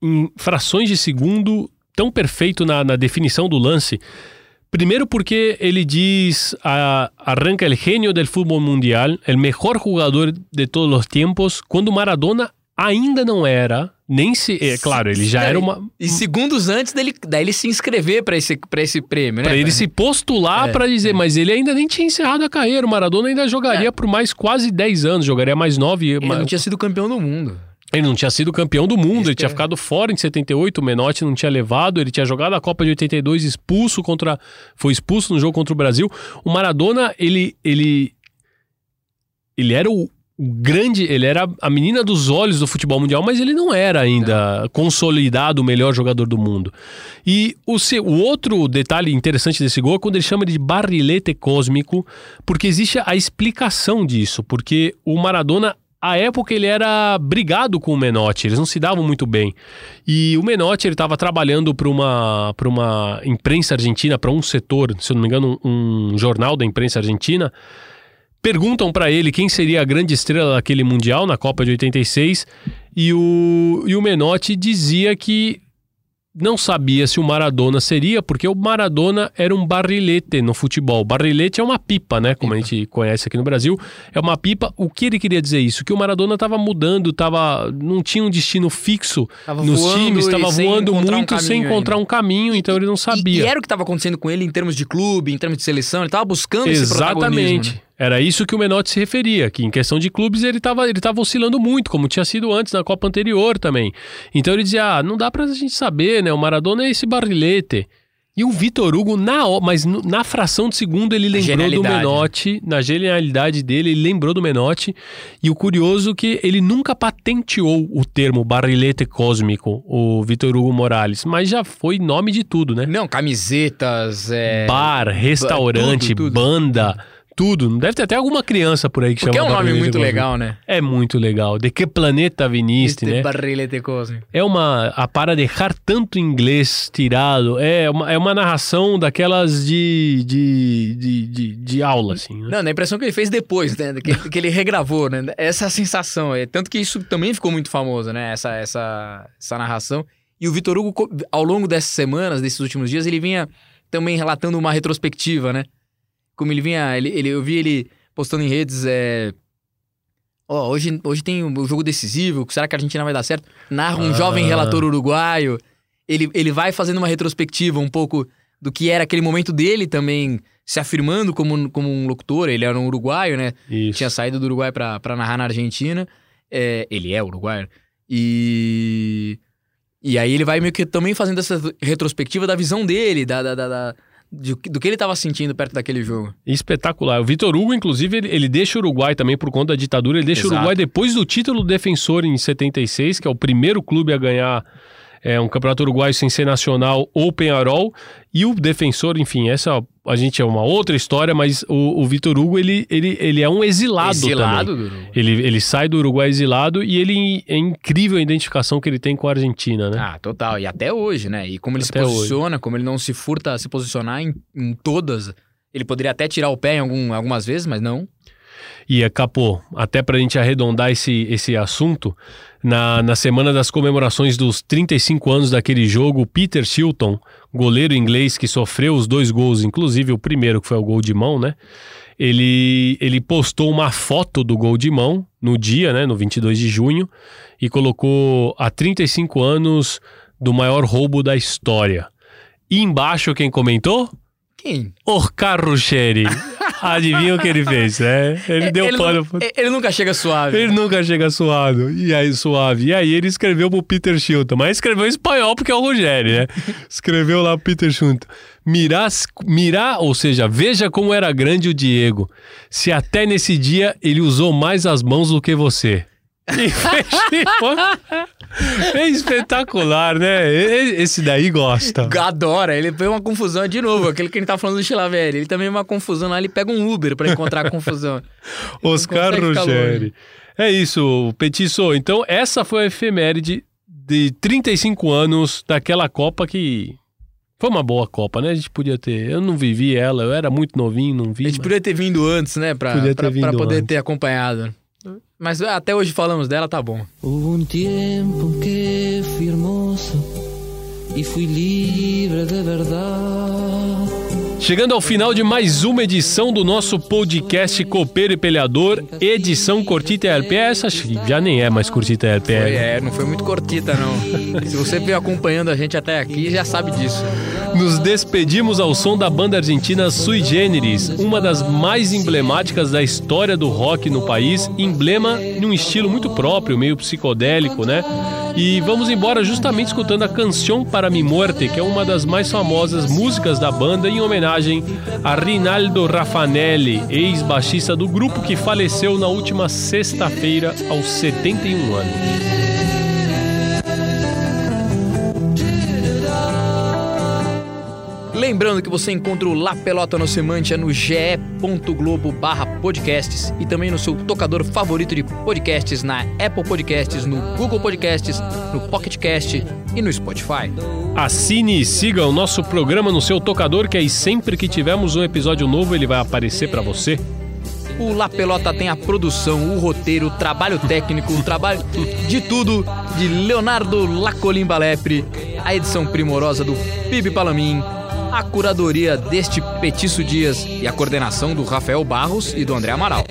em frações de segundo, tão perfeito na, na definição do lance. Primeiro porque ele diz, a, arranca el genio del fútbol mundial, el mejor jugador de todos os tempos, quando Maradona ainda não era, nem se... É claro, ele já era uma... E segundos antes dele, dele se inscrever pra esse, pra esse prêmio, né? Pra ele se postular É, pra dizer, mas ele ainda nem tinha encerrado a carreira. O Maradona ainda jogaria por mais quase 10 anos, jogaria mais 9. Ele não tinha sido campeão do mundo. Ele não tinha sido campeão do mundo, ele tinha ficado fora em 78, o Menotti não tinha levado, ele tinha jogado a Copa de 82 expulso contra foi expulso no jogo contra o Brasil. O Maradona, ele ele ele era o, o grande, ele era a menina dos olhos do futebol mundial, mas ele não era ainda consolidado o melhor jogador do mundo. E o, se- o outro detalhe interessante desse gol é quando ele chama de barrilete cósmico, porque existe a explicação disso, porque o Maradona à época ele era brigado com o Menotti, eles não se davam muito bem. E o Menotti ele estava trabalhando para uma para uma imprensa argentina, para um setor, se eu não me engano, um jornal da imprensa argentina. Perguntam para ele quem seria a grande estrela daquele mundial na Copa de 86 e o e o Menotti dizia que não sabia se o Maradona seria, porque o Maradona era um barrilete no futebol. Barrilete é uma pipa, né? Como a gente conhece aqui no Brasil. É uma pipa. O que ele queria dizer isso? Que o Maradona estava mudando, tava, não tinha um destino fixo Tava nos times, e estava voando encontrar um muito sem encontrar um caminho, então ele não sabia. E era o que estava acontecendo com ele em termos de clube, em termos de seleção. Ele estava buscando esse protagonismo. Exatamente. né? Era isso que o Menotti se referia, que em questão de clubes ele estava ele tava oscilando muito, como tinha sido antes na Copa anterior também. Então ele dizia, ah, não dá pra gente saber, né? O Maradona é esse barrilete. E o Vitor Hugo, na, mas na fração de segundo, ele lembrou do genialidade, Menotti, na genialidade dele, ele lembrou do Menotti. E o curioso é que ele nunca patenteou o termo barrilete cósmico, o Vitor Hugo Morales, mas já foi nome de tudo, né? Não, camisetas, é... Bar, restaurante, tudo, tudo. banda, tudo. Deve ter até alguma criança por aí que Porque é chama um nome muito legal, né? É muito legal. De que planeta viniste, Este né? barrilete cósmico. É uma. A para deixar tanto inglês tirado. É uma, é uma narração daquelas de. de, de, de, de aula, assim. Né? Não, a impressão que ele fez depois, né? Que, que ele regravou, né? Essa é a sensação. É, tanto que isso também ficou muito famoso, né? Essa, essa, essa narração. E o Vitor Hugo, ao longo dessas semanas, desses últimos dias, ele vinha também relatando uma retrospectiva, né? Como ele vinha. Ele, ele, eu vi ele postando em redes. É... Ó, hoje, hoje tem o jogo decisivo. Será que a Argentina vai dar certo? Narra um Ah. jovem relator uruguaio. Ele, ele vai fazendo uma retrospectiva um pouco do que era aquele momento dele também se afirmando como, como um locutor. Ele era um uruguaio, né? Isso. Tinha saído do Uruguai pra, pra narrar na Argentina. É, ele é uruguaio. E. E aí ele vai meio que também fazendo essa retrospectiva da visão dele, da, da, da- da- de- do que ele tava sentindo perto daquele jogo. Espetacular. O Vitor Hugo, inclusive, ele, ele deixa o Uruguai também por conta da ditadura. Ele deixa Exato. o Uruguai depois do título defensor em 76, que é o primeiro clube a ganhar é, um campeonato uruguaio sem ser nacional ou Penharol. E o defensor, enfim, essa a gente é uma outra história, mas o, o Vitor Hugo, ele, ele, ele é um exilado, Exilado também. Ele, ele sai do Uruguai exilado e ele é incrível a identificação que ele tem com a Argentina, né? Ah, total. E até hoje, né? E como ele Até se hoje. posiciona, como ele não se furta a se posicionar em, em todas. Ele poderia até tirar o pé em algum, algumas vezes, mas não. E, Capô, até pra gente arredondar esse, esse assunto, na, na semana das comemorações dos 35 anos daquele jogo, o Peter Shilton, goleiro inglês que sofreu os dois gols, inclusive o primeiro que foi o gol de mão, né? Ele, ele postou uma foto do gol de mão no dia, né, no 22 de junho, e colocou há 35 anos do maior roubo da história. E embaixo quem comentou? Quem? Orcar Ruggeri. Adivinha o que ele fez, né? Ele deu ele, pano. nu- ele nunca chega suave. Ele nunca chega suado. E aí, suave. E aí ele escreveu pro Peter Shilton. Mas escreveu em espanhol porque é o Rogério, né? Escreveu lá pro Peter Shilton. Mirar, mirar, ou seja, veja como era grande o Diego. Se até nesse dia ele usou mais as mãos do que você. É espetacular, né? Esse daí gosta. Adora, ele fez uma confusão de novo, aquele que a gente tá falando do Chilavelli. Ele também é uma confusão lá, ele pega um Uber pra encontrar a confusão. Oscar Ruggeri. É isso, Petiço. Então, essa foi a efeméride de 35 anos daquela Copa que. Foi uma boa Copa, né? A gente podia ter. Eu não vivi ela, eu era muito novinho, não vi. A gente mas- podia ter vindo antes, né? Pra, pra, pra poder antes. ter acompanhado. Mas até hoje falamos dela, tá bom. Hubo un tiempo en que fui hermoso y fui libre de verdad. Chegando ao final de mais uma edição do nosso podcast Copeiro e Peleador, edição Cortita. Essa acho que já nem é mais Cortita LP. Foi, é, não foi muito cortita, não. Se você veio acompanhando a gente até aqui, já sabe disso. Nos despedimos ao som da banda argentina Sui Generis, uma das mais emblemáticas da história do rock no país, emblema em um estilo muito próprio, meio psicodélico, né? E vamos embora justamente escutando a Canção para Mi Muerte, que é uma das mais famosas músicas da banda em homenagem a Rinaldo Raffanelli, ex-baixista do grupo que faleceu na última sexta-feira aos 71 anos. Lembrando que você encontra o La Pelota no Semantia no ge.globo barra podcasts e também no seu tocador favorito de podcasts na Apple Podcasts, no Google Podcasts, no Pocket Cast e no Spotify. Assine e siga o nosso programa no seu tocador, que aí sempre que tivermos um episódio novo ele vai aparecer para você. O La Pelota tem a produção, o roteiro, o trabalho técnico, o trabalho de tudo de Leonardo Lacolimba Lepre, a edição primorosa do Pibe Palamin, a curadoria deste Petiço Dias e a coordenação do Rafael Barros e do André Amaral.